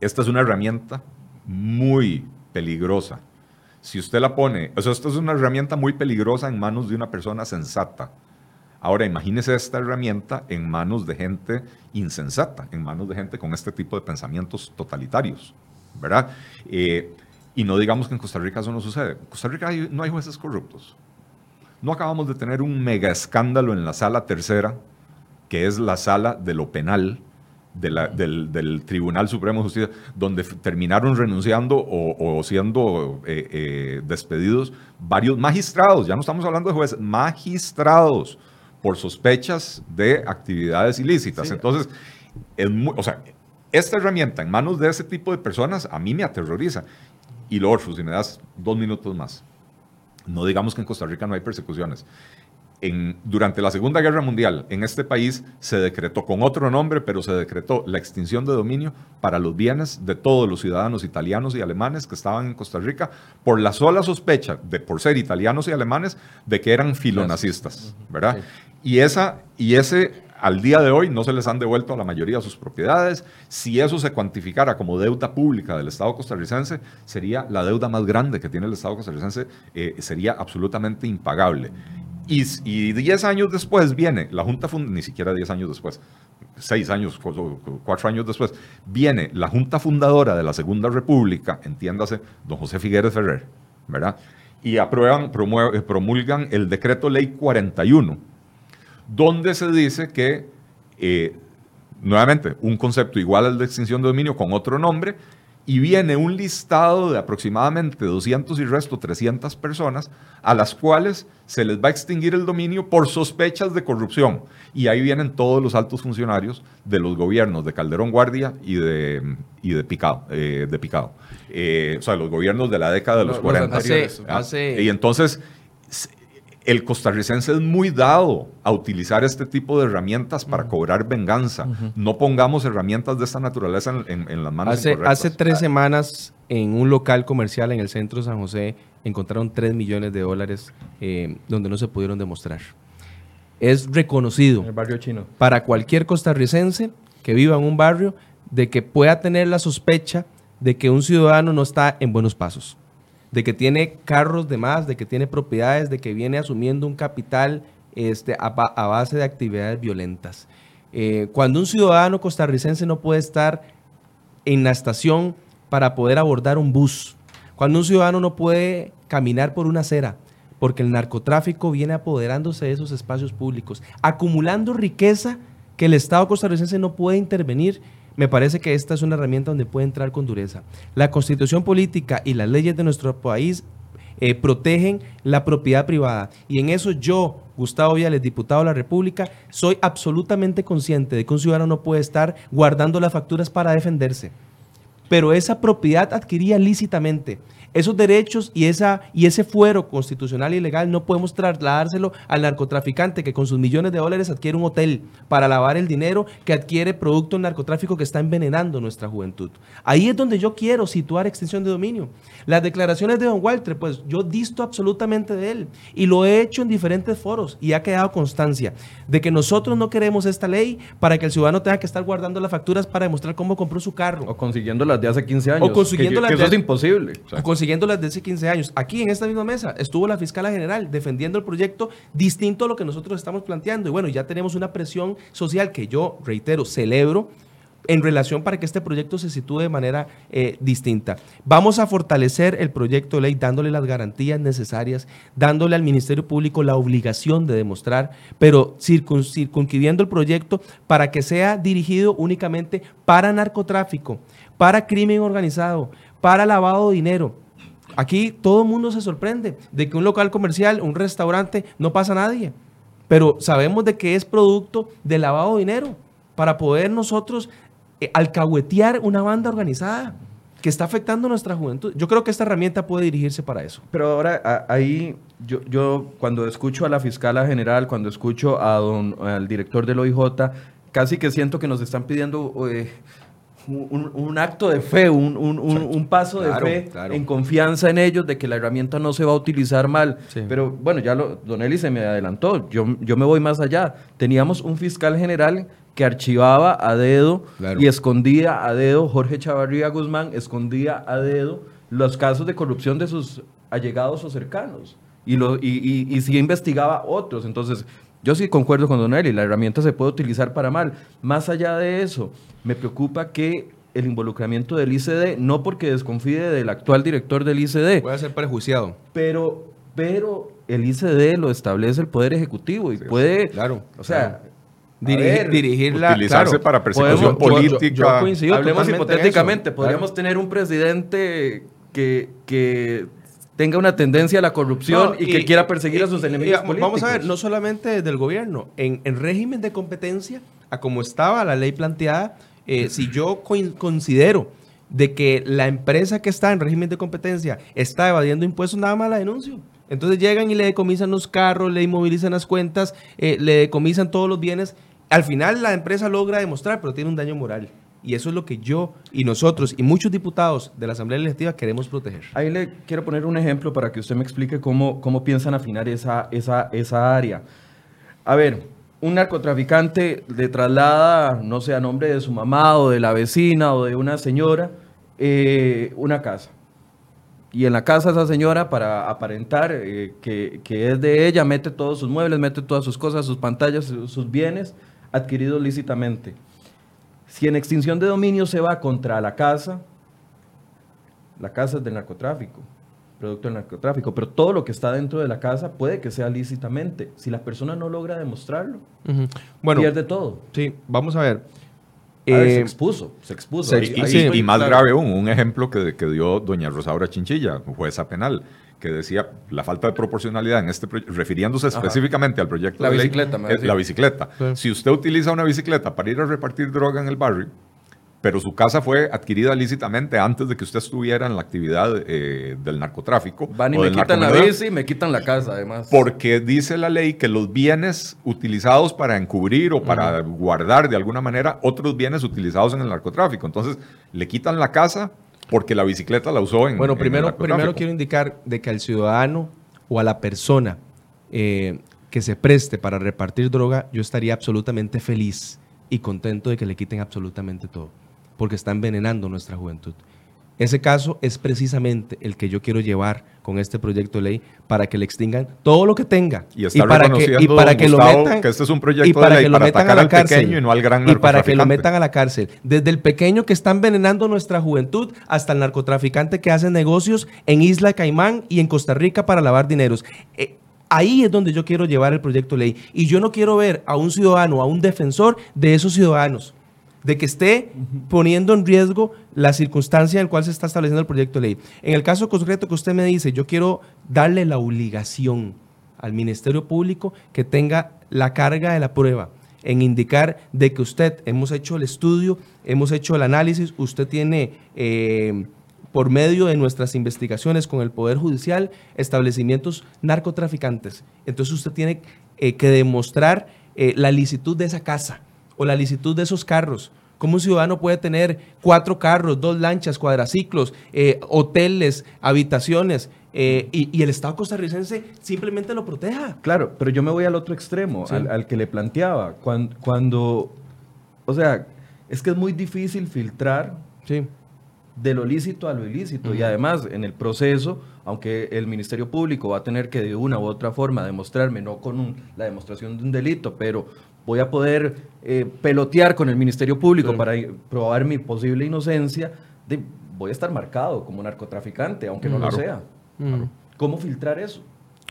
esta es una herramienta muy peligrosa. Si usted la pone, o sea, esta es una herramienta muy peligrosa en manos de una persona sensata. Ahora, imagínese esta herramienta en manos de gente insensata, en manos de gente con este tipo de pensamientos totalitarios, ¿verdad? Eh, y no digamos que en Costa Rica eso no sucede. En Costa Rica no hay jueces corruptos. No acabamos de tener un mega escándalo en la sala tercera, que es la sala de lo penal, del, Tribunal Supremo de Justicia, donde terminaron renunciando o, siendo eh, eh, despedidos varios magistrados, ya no estamos hablando de jueces, magistrados por sospechas de actividades ilícitas. Entonces, es o sea, esta herramienta en manos de ese tipo de personas a mí me aterroriza. Y lo otro, si me das dos minutos más, no digamos que en Costa Rica no hay persecuciones durante la Segunda Guerra Mundial en este país se decretó con otro nombre, pero se decretó la extinción de dominio para los bienes de todos los ciudadanos italianos y alemanes que estaban en Costa Rica por la sola sospecha de por ser italianos y alemanes de que eran filonazistas, ¿verdad? Y esa y ese al día de hoy no se les han devuelto a la mayoría de sus propiedades. Si eso se cuantificara como deuda pública del Estado costarricense, sería la deuda más grande que tiene el Estado costarricense, eh, sería absolutamente impagable. Y 10 años después viene la Junta, ni siquiera 10 años después, 6 años, 4 años después, viene la Junta Fundadora de la Segunda República, entiéndase, don José Figueres Ferrer, ¿verdad? Y aprueban, promulgan el decreto ley 41, donde se dice que, eh, nuevamente, un concepto igual al de extinción de dominio con otro nombre, y viene un listado de aproximadamente 200 y resto 300 personas a las cuales se les va a extinguir el dominio por sospechas de corrupción. Y ahí vienen todos los altos funcionarios de los gobiernos de Calderón Guardia y de, y de Picado. Eh, de Picado. Eh, o sea, los gobiernos de la década de los, 40. Ah, y entonces el costarricense es muy dado a utilizar este tipo de herramientas para cobrar venganza. No pongamos herramientas de esta naturaleza en, las manos hace, hace tres semanas, en un local comercial en el centro de San José, encontraron 3 millones de dólares eh, donde no se pudieron demostrar. Es reconocido el barrio chino. para cualquier costarricense que viva en un barrio de que pueda tener la sospecha de que un ciudadano no está en buenos pasos de que tiene carros de más, de que tiene propiedades, de que viene asumiendo un capital este, a, base de actividades violentas. Eh, cuando un ciudadano costarricense no puede estar en la estación para poder abordar un bus, cuando un ciudadano no puede caminar por una acera, porque el narcotráfico viene apoderándose de esos espacios públicos, acumulando riqueza que el Estado costarricense no puede intervenir me parece que esta es una herramienta donde puede entrar con dureza. La constitución política y las leyes de nuestro país eh, protegen la propiedad privada. Y en eso yo, Gustavo Viales, diputado de la República, soy absolutamente consciente de que un ciudadano no puede estar guardando las facturas para defenderse. Pero esa propiedad adquiría lícitamente esos derechos y, esa, y ese fuero constitucional y legal no podemos trasladárselo al narcotraficante que con sus millones de dólares adquiere un hotel para lavar el dinero que adquiere producto narcotráfico que está envenenando nuestra juventud. Ahí es donde yo quiero situar extensión de dominio. Las declaraciones de don Walter, pues yo disto absolutamente de él y lo he hecho en diferentes foros y ha quedado constancia de que nosotros no queremos esta ley para que el ciudadano tenga que estar guardando las facturas para demostrar cómo compró su carro. O consiguiendo las de hace 15 años. O consiguiendo las de... Eso es imposible siguiéndolas desde hace 15 años. Aquí en esta misma mesa estuvo la fiscala general defendiendo el proyecto distinto a lo que nosotros estamos planteando. Y bueno, ya tenemos una presión social que yo, reitero, celebro en relación para que este proyecto se sitúe de manera eh, distinta. Vamos a fortalecer el proyecto de ley dándole las garantías necesarias, dándole al Ministerio Público la obligación de demostrar, pero circun, circunscribiendo el proyecto para que sea dirigido únicamente para narcotráfico, para crimen organizado, para lavado de dinero. Aquí todo el mundo se sorprende de que un local comercial, un restaurante, no pasa nadie. Pero sabemos de que es producto de lavado de dinero para poder nosotros eh, alcahuetear una banda organizada que está afectando nuestra juventud. Yo creo que esta herramienta puede dirigirse para eso. Pero ahora ahí yo, yo cuando escucho a la fiscala general, cuando escucho a don, al director del OIJ, casi que siento que nos están pidiendo eh, un, acto de fe, un, paso de fe en confianza en ellos de que la herramienta no se va a utilizar mal. Pero bueno, ya lo, Don Eli se me adelantó, yo, yo me voy más allá. Teníamos un fiscal general que archivaba a dedo y escondía a dedo, Jorge Chavarría Guzmán escondía a dedo los casos de corrupción de sus allegados o cercanos. Y, lo, y, y, sí investigaba otros. Entonces, yo sí concuerdo con Don Eli, la herramienta se puede utilizar para mal. Más allá de eso, me preocupa que el involucramiento del ICD, no porque desconfíe del actual director del ICD. Puede ser prejuiciado. Pero, pero el ICD lo establece el Poder Ejecutivo y puede, claro, o sea, dirigir, dirigirla. Utilizarse para persecución política. Hablemos hipotéticamente, podríamos tener un presidente que, que tenga una tendencia a la corrupción y, que quiera perseguir a sus enemigos políticos. Vamos a ver, no solamente del gobierno, en, en régimen de competencia, a como estaba la ley planteada, eh, si yo considero de que la empresa que está en régimen de competencia está evadiendo impuestos, nada más la denuncio. Entonces llegan y le decomisan los carros, le inmovilizan las cuentas, eh, le decomisan todos los bienes. Al final la empresa logra demostrar, pero tiene un daño moral. Y eso es lo que yo y nosotros y muchos diputados de la Asamblea Legislativa queremos proteger. Ahí le quiero poner un ejemplo para que usted me explique cómo, cómo piensan afinar esa, esa, esa área. A ver, un narcotraficante le traslada, no sé, a nombre de su mamá o de la vecina o de una señora, eh, una casa. Y en la casa esa señora, para aparentar eh, que, que, es de ella, mete todos sus muebles, mete todas sus cosas, sus pantallas, sus bienes adquiridos lícitamente. Si en extinción de dominio se va contra la casa, la casa es del narcotráfico, producto del narcotráfico, pero todo lo que está dentro de la casa puede que sea lícitamente. Si la persona no logra demostrarlo, bueno, pierde todo. Sí, vamos a ver. se eh, expuso, se expuso. y, más grave aún, un ejemplo que, que dio doña Rosaura Chinchilla, jueza penal que decía la falta de proporcionalidad en este refiriéndose específicamente al proyecto la de bicicleta, ley, la bicicleta. Si usted utiliza una bicicleta para ir a repartir droga en el barrio, pero su casa fue adquirida lícitamente antes de que usted estuviera en la actividad eh, del narcotráfico. Van y me quitan la bici y me quitan la casa, además. Porque dice la ley que los bienes utilizados para encubrir o para guardar de alguna manera otros bienes utilizados en el narcotráfico. Entonces, le quitan la casa porque la bicicleta la usó en. Bueno, primero, primero quiero indicar de que al ciudadano o a la persona eh, que se preste para repartir droga, yo estaría absolutamente feliz y contento de que le quiten absolutamente todo, porque está envenenando nuestra juventud. Ese caso es precisamente el que yo quiero llevar con este proyecto de ley para que le extingan todo lo que tenga y, para que y para que lo metan que este es un proyecto de ley para atacar al pequeño y no al gran y para que lo metan a la cárcel. Desde el pequeño que está envenenando nuestra juventud hasta el narcotraficante que hace negocios en Isla Caimán y en Costa Rica para lavar dineros. Eh, Ahí es donde yo quiero llevar el proyecto de ley. Y yo no quiero ver a un ciudadano, a un defensor de esos ciudadanos de que esté poniendo en riesgo la circunstancia en la cual se está estableciendo el proyecto de ley. En el caso concreto que usted me dice, yo quiero darle la obligación al Ministerio Público que tenga la carga de la prueba en indicar de que usted, hemos hecho el estudio, hemos hecho el análisis, usted tiene... Eh, por medio de nuestras investigaciones con el Poder Judicial, establecimientos narcotraficantes. Entonces usted tiene eh, que demostrar eh, la licitud de esa casa o la licitud de esos carros. ¿Cómo un ciudadano puede tener cuatro carros, dos lanchas, cuadraciclos, eh, hoteles, habitaciones eh, y, el Estado costarricense simplemente lo proteja? Claro, pero yo me voy al otro extremo, al, que le planteaba. Cuando, o sea, es que es muy difícil filtrar sí. de lo lícito a lo ilícito. Y además, en el proceso, aunque el Ministerio Público va a tener que de una u otra forma demostrarme, no con la demostración de un delito, pero voy a poder eh, pelotear con el Ministerio Público para probar mi posible inocencia, voy a estar marcado como narcotraficante, aunque no lo sea. ¿Cómo filtrar eso?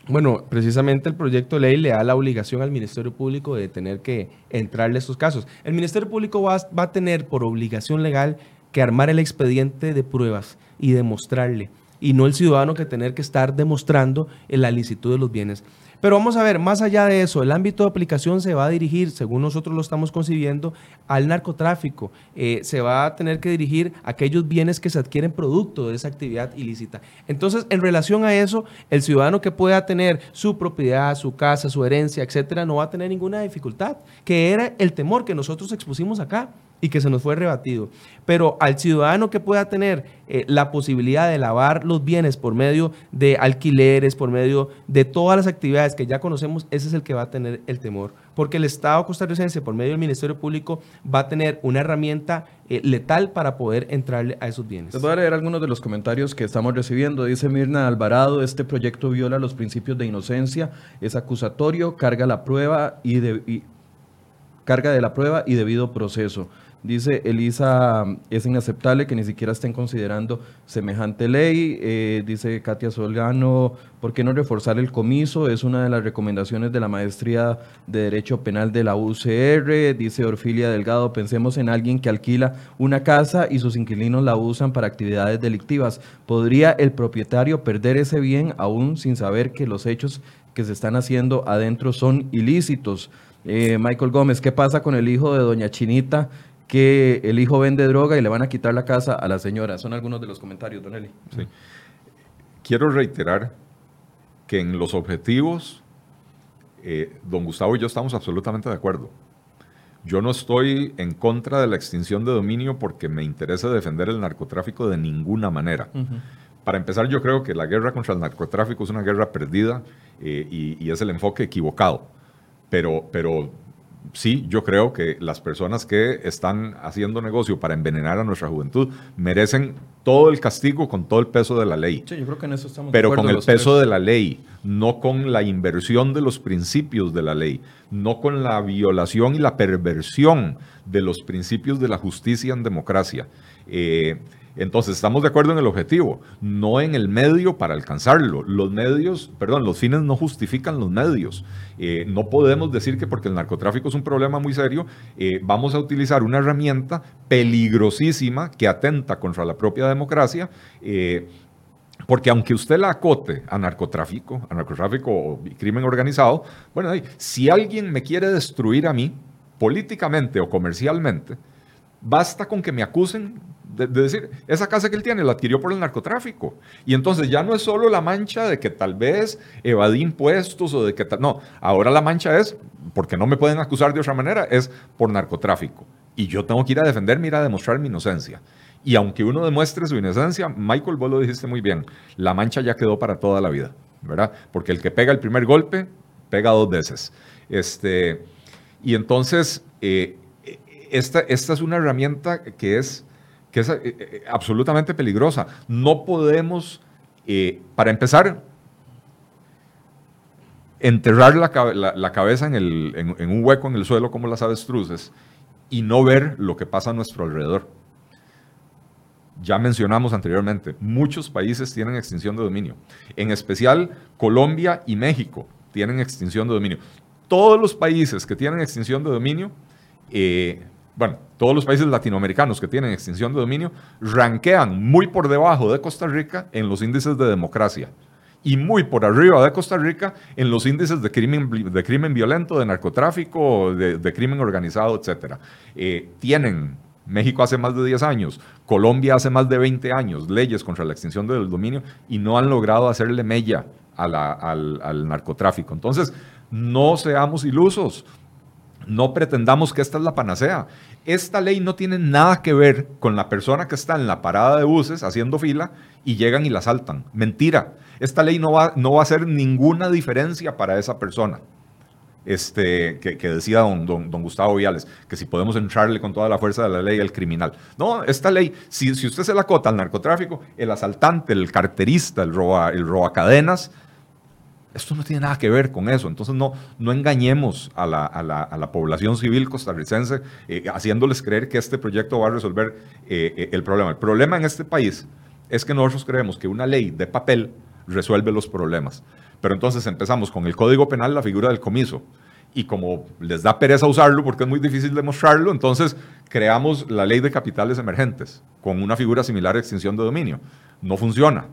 Bueno, precisamente el proyecto de ley le da la obligación al Ministerio Público de tener que entrarle a estos casos. El Ministerio Público va, va a tener por obligación legal que armar el expediente de pruebas y demostrarle, y no el ciudadano que tener que estar demostrando la licitud de los bienes. Pero vamos a ver, más allá de eso, el ámbito de aplicación se va a dirigir, según nosotros lo estamos concibiendo, al narcotráfico. Eh, se va a tener que dirigir a aquellos bienes que se adquieren producto de esa actividad ilícita. Entonces, en relación a eso, el ciudadano que pueda tener su propiedad, su casa, su herencia, etcétera, no va a tener ninguna dificultad, que era el temor que nosotros expusimos acá y que se nos fue rebatido. Pero al ciudadano que pueda tener eh, la posibilidad de lavar los bienes por medio de alquileres, por medio de todas las actividades que ya conocemos, ese es el que va a tener el temor. Porque el Estado costarricense, por medio del Ministerio Público, va a tener una herramienta eh, letal para poder entrarle a esos bienes. Les voy a leer algunos de los comentarios que estamos recibiendo. Dice Mirna Alvarado, este proyecto viola los principios de inocencia, es acusatorio, carga la prueba y, de, y carga de la prueba y debido proceso. Dice Elisa, es inaceptable que ni siquiera estén considerando semejante ley. Eh, dice Katia Solano, ¿por qué no reforzar el comiso? Es una de las recomendaciones de la maestría de Derecho Penal de la UCR. Dice Orfilia Delgado, pensemos en alguien que alquila una casa y sus inquilinos la usan para actividades delictivas. ¿Podría el propietario perder ese bien aún sin saber que los hechos que se están haciendo adentro son ilícitos? Eh, Michael Gómez, ¿qué pasa con el hijo de Doña Chinita que el hijo vende droga y le van a quitar la casa a la señora. Son algunos de los comentarios, Don Eli. Sí. Quiero reiterar que en los objetivos, eh, don Gustavo y yo estamos absolutamente de acuerdo. Yo no estoy en contra de la extinción de dominio porque me interesa defender el narcotráfico de ninguna manera. Para empezar, yo creo que la guerra contra el narcotráfico es una guerra perdida eh, y, y, es el enfoque equivocado. Pero, pero sí, yo creo que las personas que están haciendo negocio para envenenar a nuestra juventud merecen todo el castigo con todo el peso de la ley. Sí, yo creo que en eso estamos Pero con el peso de la ley, no con la inversión de los principios de la ley, no con la violación y la perversión de los principios de la justicia en democracia. Eh, entonces, estamos de acuerdo en el objetivo, no en el medio para alcanzarlo. Los medios, perdón, los fines no justifican los medios. Eh, no podemos decir que porque el narcotráfico es un problema muy serio, eh, vamos a utilizar una herramienta peligrosísima que atenta contra la propia democracia. Eh, porque aunque usted la acote a narcotráfico, a narcotráfico o crimen organizado, bueno, si alguien me quiere destruir a mí, políticamente o comercialmente, basta con que me acusen de, decir, esa casa que él tiene la adquirió por el narcotráfico. Y entonces ya no es solo la mancha de que tal vez evadí impuestos o de que tal... No, ahora la mancha es, porque no me pueden acusar de otra manera, es por narcotráfico. Y yo tengo que ir a defenderme, ir a demostrar mi inocencia. Y aunque uno demuestre su inocencia, Michael, vos lo dijiste muy bien, la mancha ya quedó para toda la vida, ¿verdad? Porque el que pega el primer golpe, pega dos veces. Este, y entonces, eh, esta, esta es una herramienta que es que es eh, eh, absolutamente peligrosa. No podemos, eh, para empezar, enterrar la, cabeza en, un hueco en el suelo como las avestruces y no ver lo que pasa a nuestro alrededor. Ya mencionamos anteriormente, muchos países tienen extinción de dominio, en especial Colombia y México tienen extinción de dominio. Todos los países que tienen extinción de dominio bueno, todos los países latinoamericanos que tienen extinción de dominio, ranquean muy por debajo de Costa Rica en los índices de democracia y muy por arriba de Costa Rica en los índices de crimen, de crimen violento, de narcotráfico, de, crimen organizado, etc. Eh, tienen, México hace más de 10 años, Colombia hace más de 20 años, leyes contra la extinción del dominio y no han logrado hacerle mella al, al narcotráfico. Entonces, no seamos ilusos. No pretendamos que esta es la panacea. Esta ley no tiene nada que ver con la persona que está en la parada de buses haciendo fila y llegan y la saltan. Mentira. Esta ley no va, no va a hacer ninguna diferencia para esa persona. este, que, decía don, don, Gustavo Viales, que si podemos entrarle con toda la fuerza de la ley al criminal. No, esta ley, si, si usted se la cota al narcotráfico, el asaltante, el carterista, el roba, el roba cadenas, esto no tiene nada que ver con eso. Entonces no, no engañemos a la, a, la, a la, población civil costarricense eh, haciéndoles creer que este proyecto va a resolver eh, eh, el problema. El problema en este país es que nosotros creemos que una ley de papel resuelve los problemas. Pero entonces empezamos con el Código Penal, la figura del comiso. Y como les da pereza usarlo porque es muy difícil demostrarlo, entonces creamos la ley de capitales emergentes con una figura similar a extinción de dominio. No funciona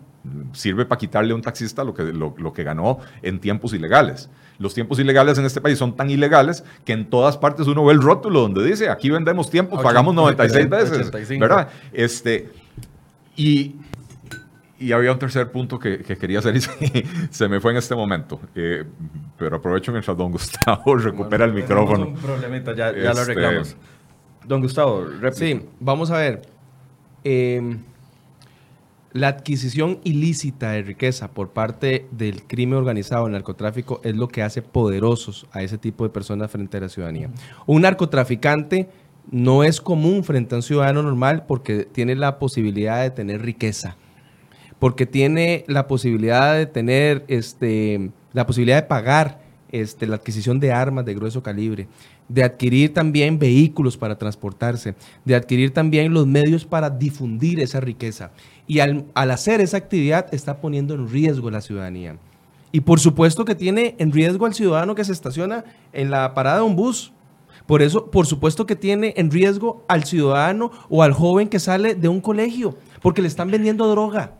sirve para quitarle a un taxista lo que, lo, que ganó en tiempos ilegales. Los tiempos ilegales en este país son tan ilegales que en todas partes uno ve el rótulo donde dice aquí vendemos tiempos, pagamos 96 veces, ¿verdad? Este, y, y había un tercer punto que, quería hacer y se, me fue en este momento. Eh, pero aprovecho mientras don Gustavo recupera el micrófono. Un problemita, ya, ya lo este, arreglamos. Don Gustavo, Sí, vamos a ver. Eh, la adquisición ilícita de riqueza por parte del crimen organizado, el narcotráfico, es lo que hace poderosos a ese tipo de personas frente a la ciudadanía. Un narcotraficante no es común frente a un ciudadano normal porque tiene la posibilidad de tener riqueza, porque tiene la posibilidad de tener este, la posibilidad de pagar este, la adquisición de armas de grueso calibre, de adquirir también vehículos para transportarse, de adquirir también los medios para difundir esa riqueza. Y al, hacer esa actividad está poniendo en riesgo a la ciudadanía. Y por supuesto que tiene en riesgo al ciudadano que se estaciona en la parada de un bus. Por eso, por supuesto que tiene en riesgo al ciudadano o al joven que sale de un colegio, porque le están vendiendo droga.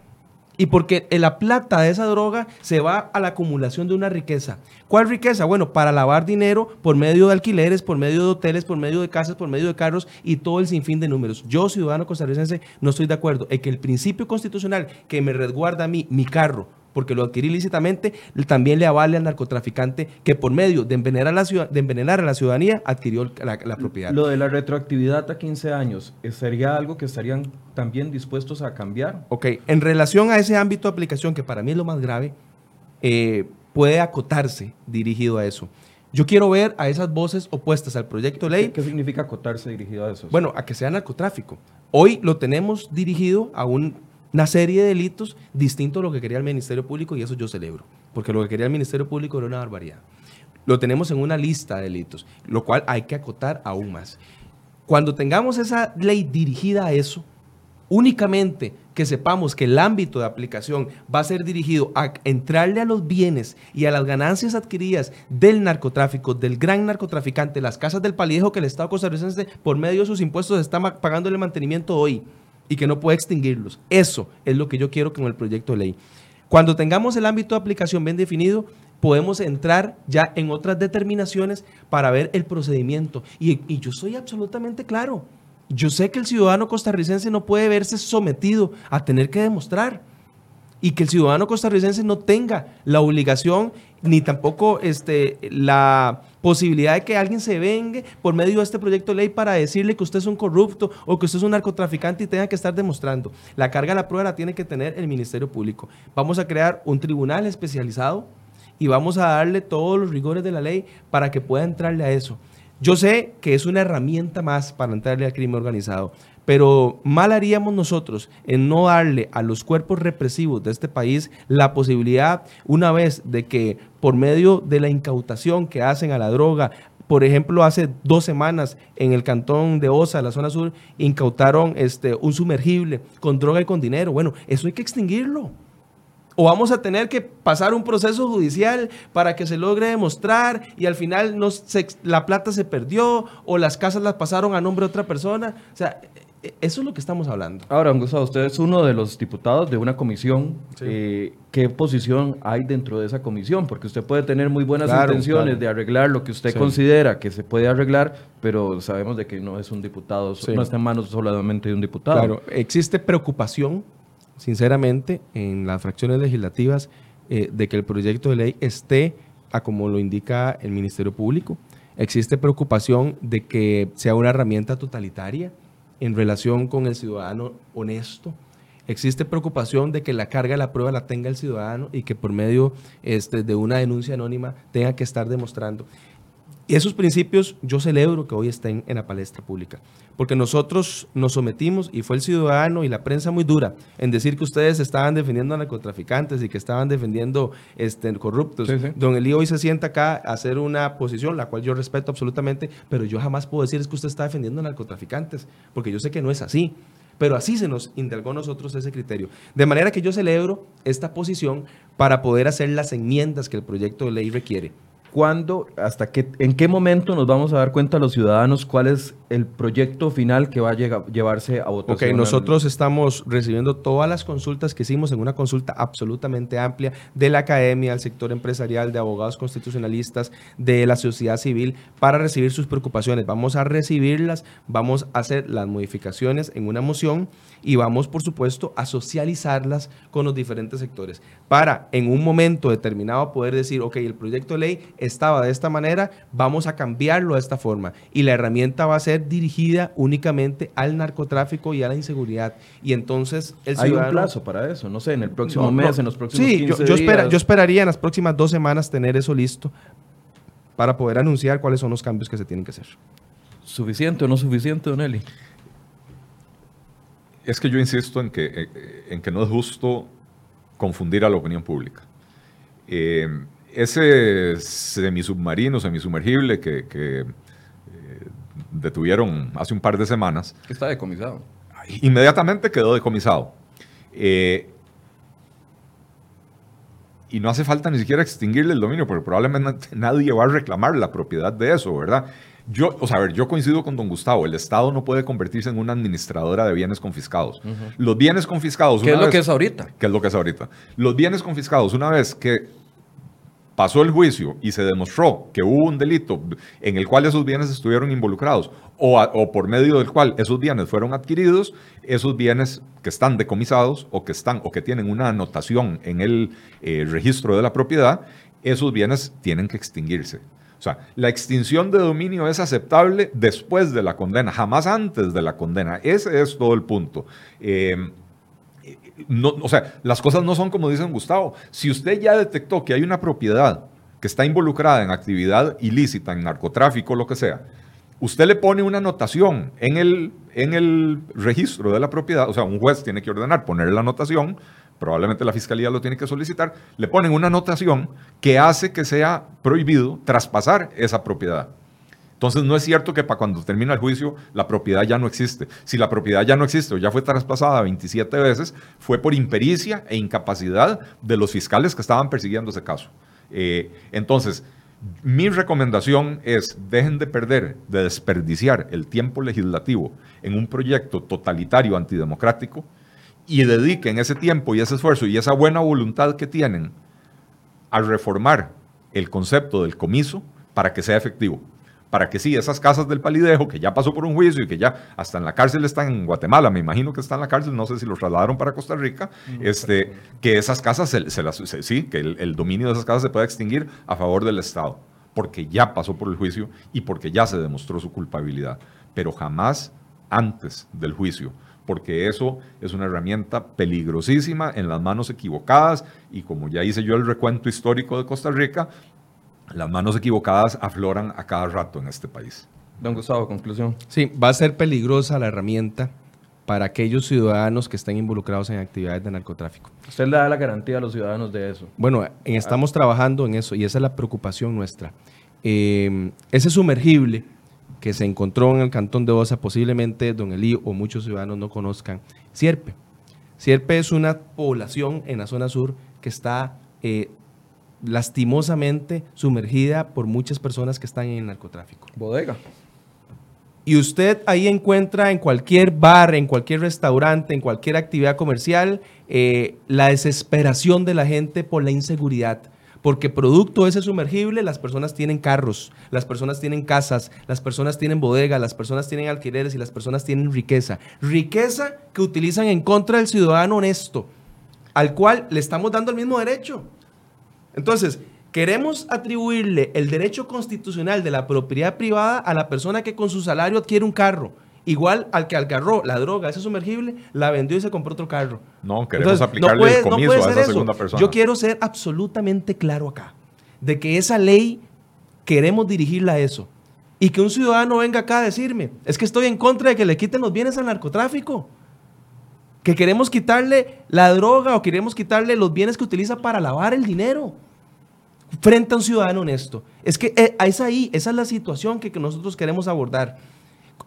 Y porque la plata de esa droga se va a la acumulación de una riqueza. ¿Cuál riqueza? Bueno, para lavar dinero por medio de alquileres, por medio de hoteles, por medio de casas, por medio de carros y todo el sinfín de números. Yo, ciudadano costarricense, no estoy de acuerdo en que el principio constitucional que me resguarda a mí, mi carro, porque lo adquirí lícitamente, también le avale al narcotraficante que por medio de envenenar a la, ciudad, de envenenar a la ciudadanía adquirió la, propiedad. Lo de la retroactividad a 15 años, ¿sería algo que estarían también dispuestos a cambiar? Ok, en relación a ese ámbito de aplicación, que para mí es lo más grave, eh, puede acotarse dirigido a eso. Yo quiero ver a esas voces opuestas al proyecto de ley. ¿Qué, significa acotarse dirigido a eso? Bueno, a que sea narcotráfico. Hoy lo tenemos dirigido a un una serie de delitos distintos a lo que quería el Ministerio Público y eso yo celebro, porque lo que quería el Ministerio Público era una barbaridad. Lo tenemos en una lista de delitos, lo cual hay que acotar aún más. Cuando tengamos esa ley dirigida a eso, únicamente que sepamos que el ámbito de aplicación va a ser dirigido a entrarle a los bienes y a las ganancias adquiridas del narcotráfico, del gran narcotraficante, las casas del paliejo que el Estado costarricense por medio de sus impuestos está pagando el mantenimiento hoy y que no puede extinguirlos. Eso es lo que yo quiero con el proyecto de ley. Cuando tengamos el ámbito de aplicación bien definido, podemos entrar ya en otras determinaciones para ver el procedimiento. Y, yo soy absolutamente claro. Yo sé que el ciudadano costarricense no puede verse sometido a tener que demostrar y que el ciudadano costarricense no tenga la obligación ni tampoco este, la posibilidad de que alguien se vengue por medio de este proyecto de ley para decirle que usted es un corrupto o que usted es un narcotraficante y tenga que estar demostrando. La carga de la prueba la tiene que tener el Ministerio Público. Vamos a crear un tribunal especializado y vamos a darle todos los rigores de la ley para que pueda entrarle a eso. Yo sé que es una herramienta más para entrarle al crimen organizado, pero mal haríamos nosotros en no darle a los cuerpos represivos de este país la posibilidad, una vez de que por medio de la incautación que hacen a la droga, por ejemplo, hace dos semanas en el cantón de Osa, la zona sur, incautaron este, un sumergible con droga y con dinero. Bueno, eso hay que extinguirlo. O vamos a tener que pasar un proceso judicial para que se logre demostrar y al final no la plata se perdió o las casas las pasaron a nombre de otra persona. O sea, eso es lo que estamos hablando. Ahora, Gustavo, usted es uno de los diputados de una comisión. Eh, ¿Qué posición hay dentro de esa comisión? Porque usted puede tener muy buenas intenciones de arreglar lo que usted considera que se puede arreglar, pero sabemos de que no es un diputado, no está en manos solamente de un diputado. Claro, existe preocupación, sinceramente, en las fracciones legislativas eh, de que el proyecto de ley esté a como lo indica el Ministerio Público. Existe preocupación de que sea una herramienta totalitaria en relación con el ciudadano honesto. Existe preocupación de que la carga de la prueba la tenga el ciudadano y que por medio este, de una denuncia anónima tenga que estar demostrando. Y esos principios yo celebro que hoy estén en la palestra pública, porque nosotros nos sometimos y fue el ciudadano y la prensa muy dura en decir que ustedes estaban defendiendo a narcotraficantes y que estaban defendiendo este, corruptos. Sí, sí. Don Elí hoy se sienta acá a hacer una posición, la cual yo respeto absolutamente, pero yo jamás puedo decir es que usted está defendiendo a narcotraficantes, porque yo sé que no es así. Pero así se nos indagó a nosotros ese criterio. De manera que yo celebro esta posición para poder hacer las enmiendas que el proyecto de ley requiere. ¿Cuándo, hasta qué, en qué momento nos vamos a dar cuenta los ciudadanos cuál es el proyecto final que va a llevarse a Ok, votación? nosotros estamos recibiendo todas las consultas que hicimos en una consulta absolutamente amplia de la academia, del sector empresarial, de abogados constitucionalistas, de la sociedad civil, para recibir sus preocupaciones. Vamos a recibirlas, vamos a hacer las modificaciones en una moción y vamos, por supuesto, a socializarlas con los diferentes sectores para en un momento determinado poder decir, ok, el proyecto de ley estaba de esta manera, vamos a cambiarlo de esta forma. Y la herramienta va a ser dirigida únicamente al narcotráfico y a la inseguridad. Y entonces el Hay un ciudadano... plazo para eso, no sé, en el próximo No, mes, no. en los próximos Sí, 15 yo, yo espera- días. yo esperaría en las próximas dos semanas tener eso listo para poder anunciar cuáles son los cambios que se tienen que hacer. ¿Suficiente o no suficiente, Don Eli? Es que yo insisto en que, eh, en que no es justo confundir a la opinión pública. Eh, ese semisubmarino, semisumergible que, que, eh, detuvieron hace un par de semanas, Está decomisado. inmediatamente quedó decomisado. Eh, y no hace falta ni siquiera extinguirle el dominio, porque probablemente nadie va a reclamar la propiedad de eso, ¿verdad? Yo, o sea, a ver, yo coincido con don Gustavo, el Estado no puede convertirse en una administradora de bienes confiscados. Los bienes confiscados... ¿Qué es lo vez- que es ahorita? ¿Qué es lo que es ahorita? Los bienes confiscados, una vez que pasó el juicio y se demostró que hubo un delito en el cual esos bienes estuvieron involucrados o, por medio del cual esos bienes fueron adquiridos, esos bienes que están decomisados o que están o que tienen una anotación en el eh, registro de la propiedad, esos bienes tienen que extinguirse. O sea, la extinción de dominio es aceptable después de la condena, jamás antes de la condena. Ese es todo el punto. Eh, no, o sea, las cosas no son como dicen Gustavo. Si usted ya detectó que hay una propiedad que está involucrada en actividad ilícita, en narcotráfico, lo que sea, usted le pone una anotación en el, en el registro de la propiedad, o sea, un juez tiene que ordenar poner la anotación, probablemente la fiscalía lo tiene que solicitar, le ponen una anotación que hace que sea prohibido traspasar esa propiedad. Entonces no es cierto que para cuando termina el juicio la propiedad ya no existe. Si la propiedad ya no existe o ya fue traspasada 27 veces, fue por impericia e incapacidad de los fiscales que estaban persiguiendo ese caso. Eh, entonces, mi recomendación es dejen de perder, de desperdiciar el tiempo legislativo en un proyecto totalitario antidemocrático y dediquen ese tiempo y ese esfuerzo y esa buena voluntad que tienen a reformar el concepto del comiso para que sea efectivo. Para que sí, esas casas del palidejo, que ya pasó por un juicio y que ya hasta en la cárcel están en Guatemala, me imagino que está en la cárcel, no sé si los trasladaron para Costa Rica, este, que esas casas, se, se las, se- sí, que el, el dominio de esas casas se pueda extinguir a favor del Estado, porque ya pasó por el juicio y porque ya se demostró su culpabilidad, pero jamás antes del juicio porque eso es una herramienta peligrosísima en las manos equivocadas y como ya hice yo el recuento histórico de Costa Rica, las manos equivocadas afloran a cada rato en este país. Don Gustavo, conclusión. Sí, va a ser peligrosa la herramienta para aquellos ciudadanos que estén involucrados en actividades de narcotráfico. Usted le da la garantía a los ciudadanos de eso. Bueno, en- estamos trabajando en eso y esa es la preocupación nuestra. Eh, ese sumergible que se encontró en el cantón de Osa, posiblemente don Elí o muchos ciudadanos no conozcan, Sierpe. Sierpe es una población en la zona sur que está eh, lastimosamente sumergida por muchas personas que están en el narcotráfico. Bodega. Y usted ahí encuentra en cualquier bar, en cualquier restaurante, en cualquier actividad comercial, eh, la desesperación de la gente por la inseguridad. Porque producto de ese sumergible, las personas tienen carros, las personas tienen casas, las personas tienen bodegas, las personas tienen alquileres y las personas tienen riqueza. Riqueza que utilizan en contra del ciudadano honesto, al cual le estamos dando el mismo derecho. Entonces, queremos atribuirle el derecho constitucional de la propiedad privada a la persona que con su salario adquiere un carro. Igual al que agarró la droga, ese sumergible, la vendió y se compró otro carro. No, queremos Entonces, aplicarle puede- el comiso a esa eso. segunda persona. Yo quiero ser absolutamente claro acá, de que esa ley queremos dirigirla a eso. Y que un ciudadano venga acá a decirme, es que estoy en contra de que le quiten los bienes al narcotráfico. Que queremos quitarle la droga o queremos quitarle los bienes que utiliza para lavar el dinero frente a un ciudadano honesto. Es que eh, es ahí, esa es la situación que, que nosotros queremos abordar.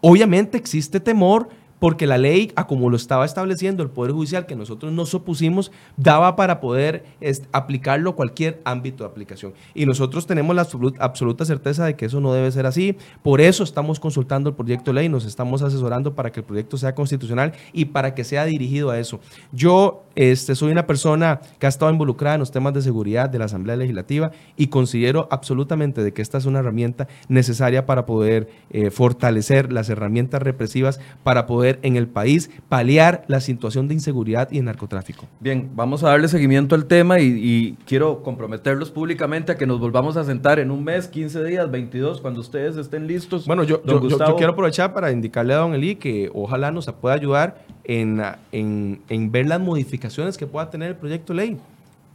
Obviamente existe temor porque la ley, a como lo estaba estableciendo el Poder Judicial, que nosotros nos opusimos, daba para poder aplicarlo a cualquier ámbito de aplicación. Y nosotros tenemos la absoluta, certeza de que eso no debe ser así. Por eso estamos consultando el proyecto de ley, nos estamos asesorando para que el proyecto sea constitucional y para que sea dirigido a eso. Yo este, soy una persona que ha estado involucrada en los temas de seguridad de la Asamblea Legislativa y considero absolutamente de que esta es una herramienta necesaria para poder eh, fortalecer las herramientas represivas, para poder en el país paliar la situación de inseguridad y de narcotráfico. Bien, vamos a darle seguimiento al tema y, quiero comprometerlos públicamente a que nos volvamos a sentar en un mes, 15 días, 22, cuando ustedes estén listos. Bueno, yo, quiero aprovechar para indicarle a don Eli que ojalá nos pueda ayudar en, en, en ver las modificaciones que pueda tener el proyecto de ley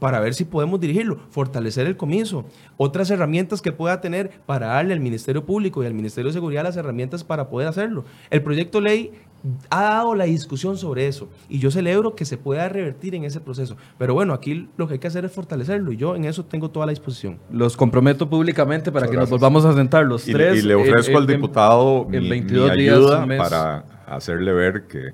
para ver si podemos dirigirlo, fortalecer el comienzo, otras herramientas que pueda tener para darle al Ministerio Público y al Ministerio de Seguridad las herramientas para poder hacerlo. El proyecto de ley ha dado la discusión sobre eso y yo celebro que se pueda revertir en ese proceso. Pero bueno, aquí lo que hay que hacer es fortalecerlo y yo en eso tengo toda la disposición. Los comprometo públicamente para que nos volvamos a sentar los tres. Y le ofrezco al diputado mi, ayuda para hacerle ver que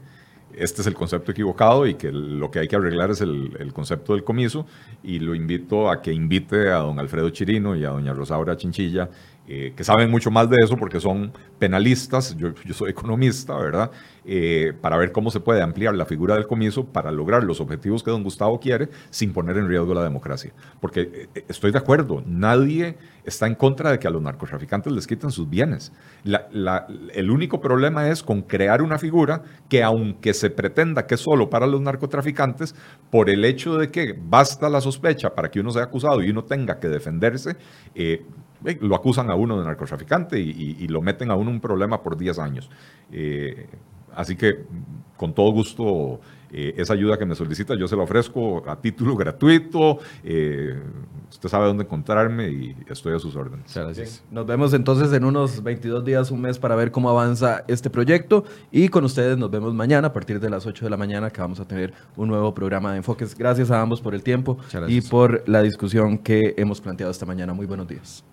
este es el concepto equivocado y que lo que hay que arreglar es el, concepto del comiso y lo invito a que invite a don Alfredo Chirino y a doña Rosaura Chinchilla eh, que saben mucho más de eso porque son penalistas, yo, soy economista, ¿verdad? Eh, para ver cómo se puede ampliar la figura del comiso para lograr los objetivos que don Gustavo quiere sin poner en riesgo la democracia. Porque eh, estoy de acuerdo, nadie está en contra de que a los narcotraficantes les quiten sus bienes. el único problema es con crear una figura que aunque se pretenda que es solo para los narcotraficantes, por el hecho de que basta la sospecha para que uno sea acusado y uno tenga que defenderse, lo acusan a uno de narcotraficante y, lo meten a uno un problema por 10 años. Eh, así que con todo gusto eh, esa ayuda que me solicita yo se la ofrezco a título gratuito. Eh, usted sabe dónde encontrarme y estoy a sus órdenes. gracias. Nos vemos entonces en unos 22 días, un mes para ver cómo avanza este proyecto y con ustedes nos vemos mañana a partir de las 8 de la mañana que vamos a tener un nuevo programa de enfoques. Gracias a ambos por el tiempo y por la discusión que hemos planteado esta mañana. Muy buenos días.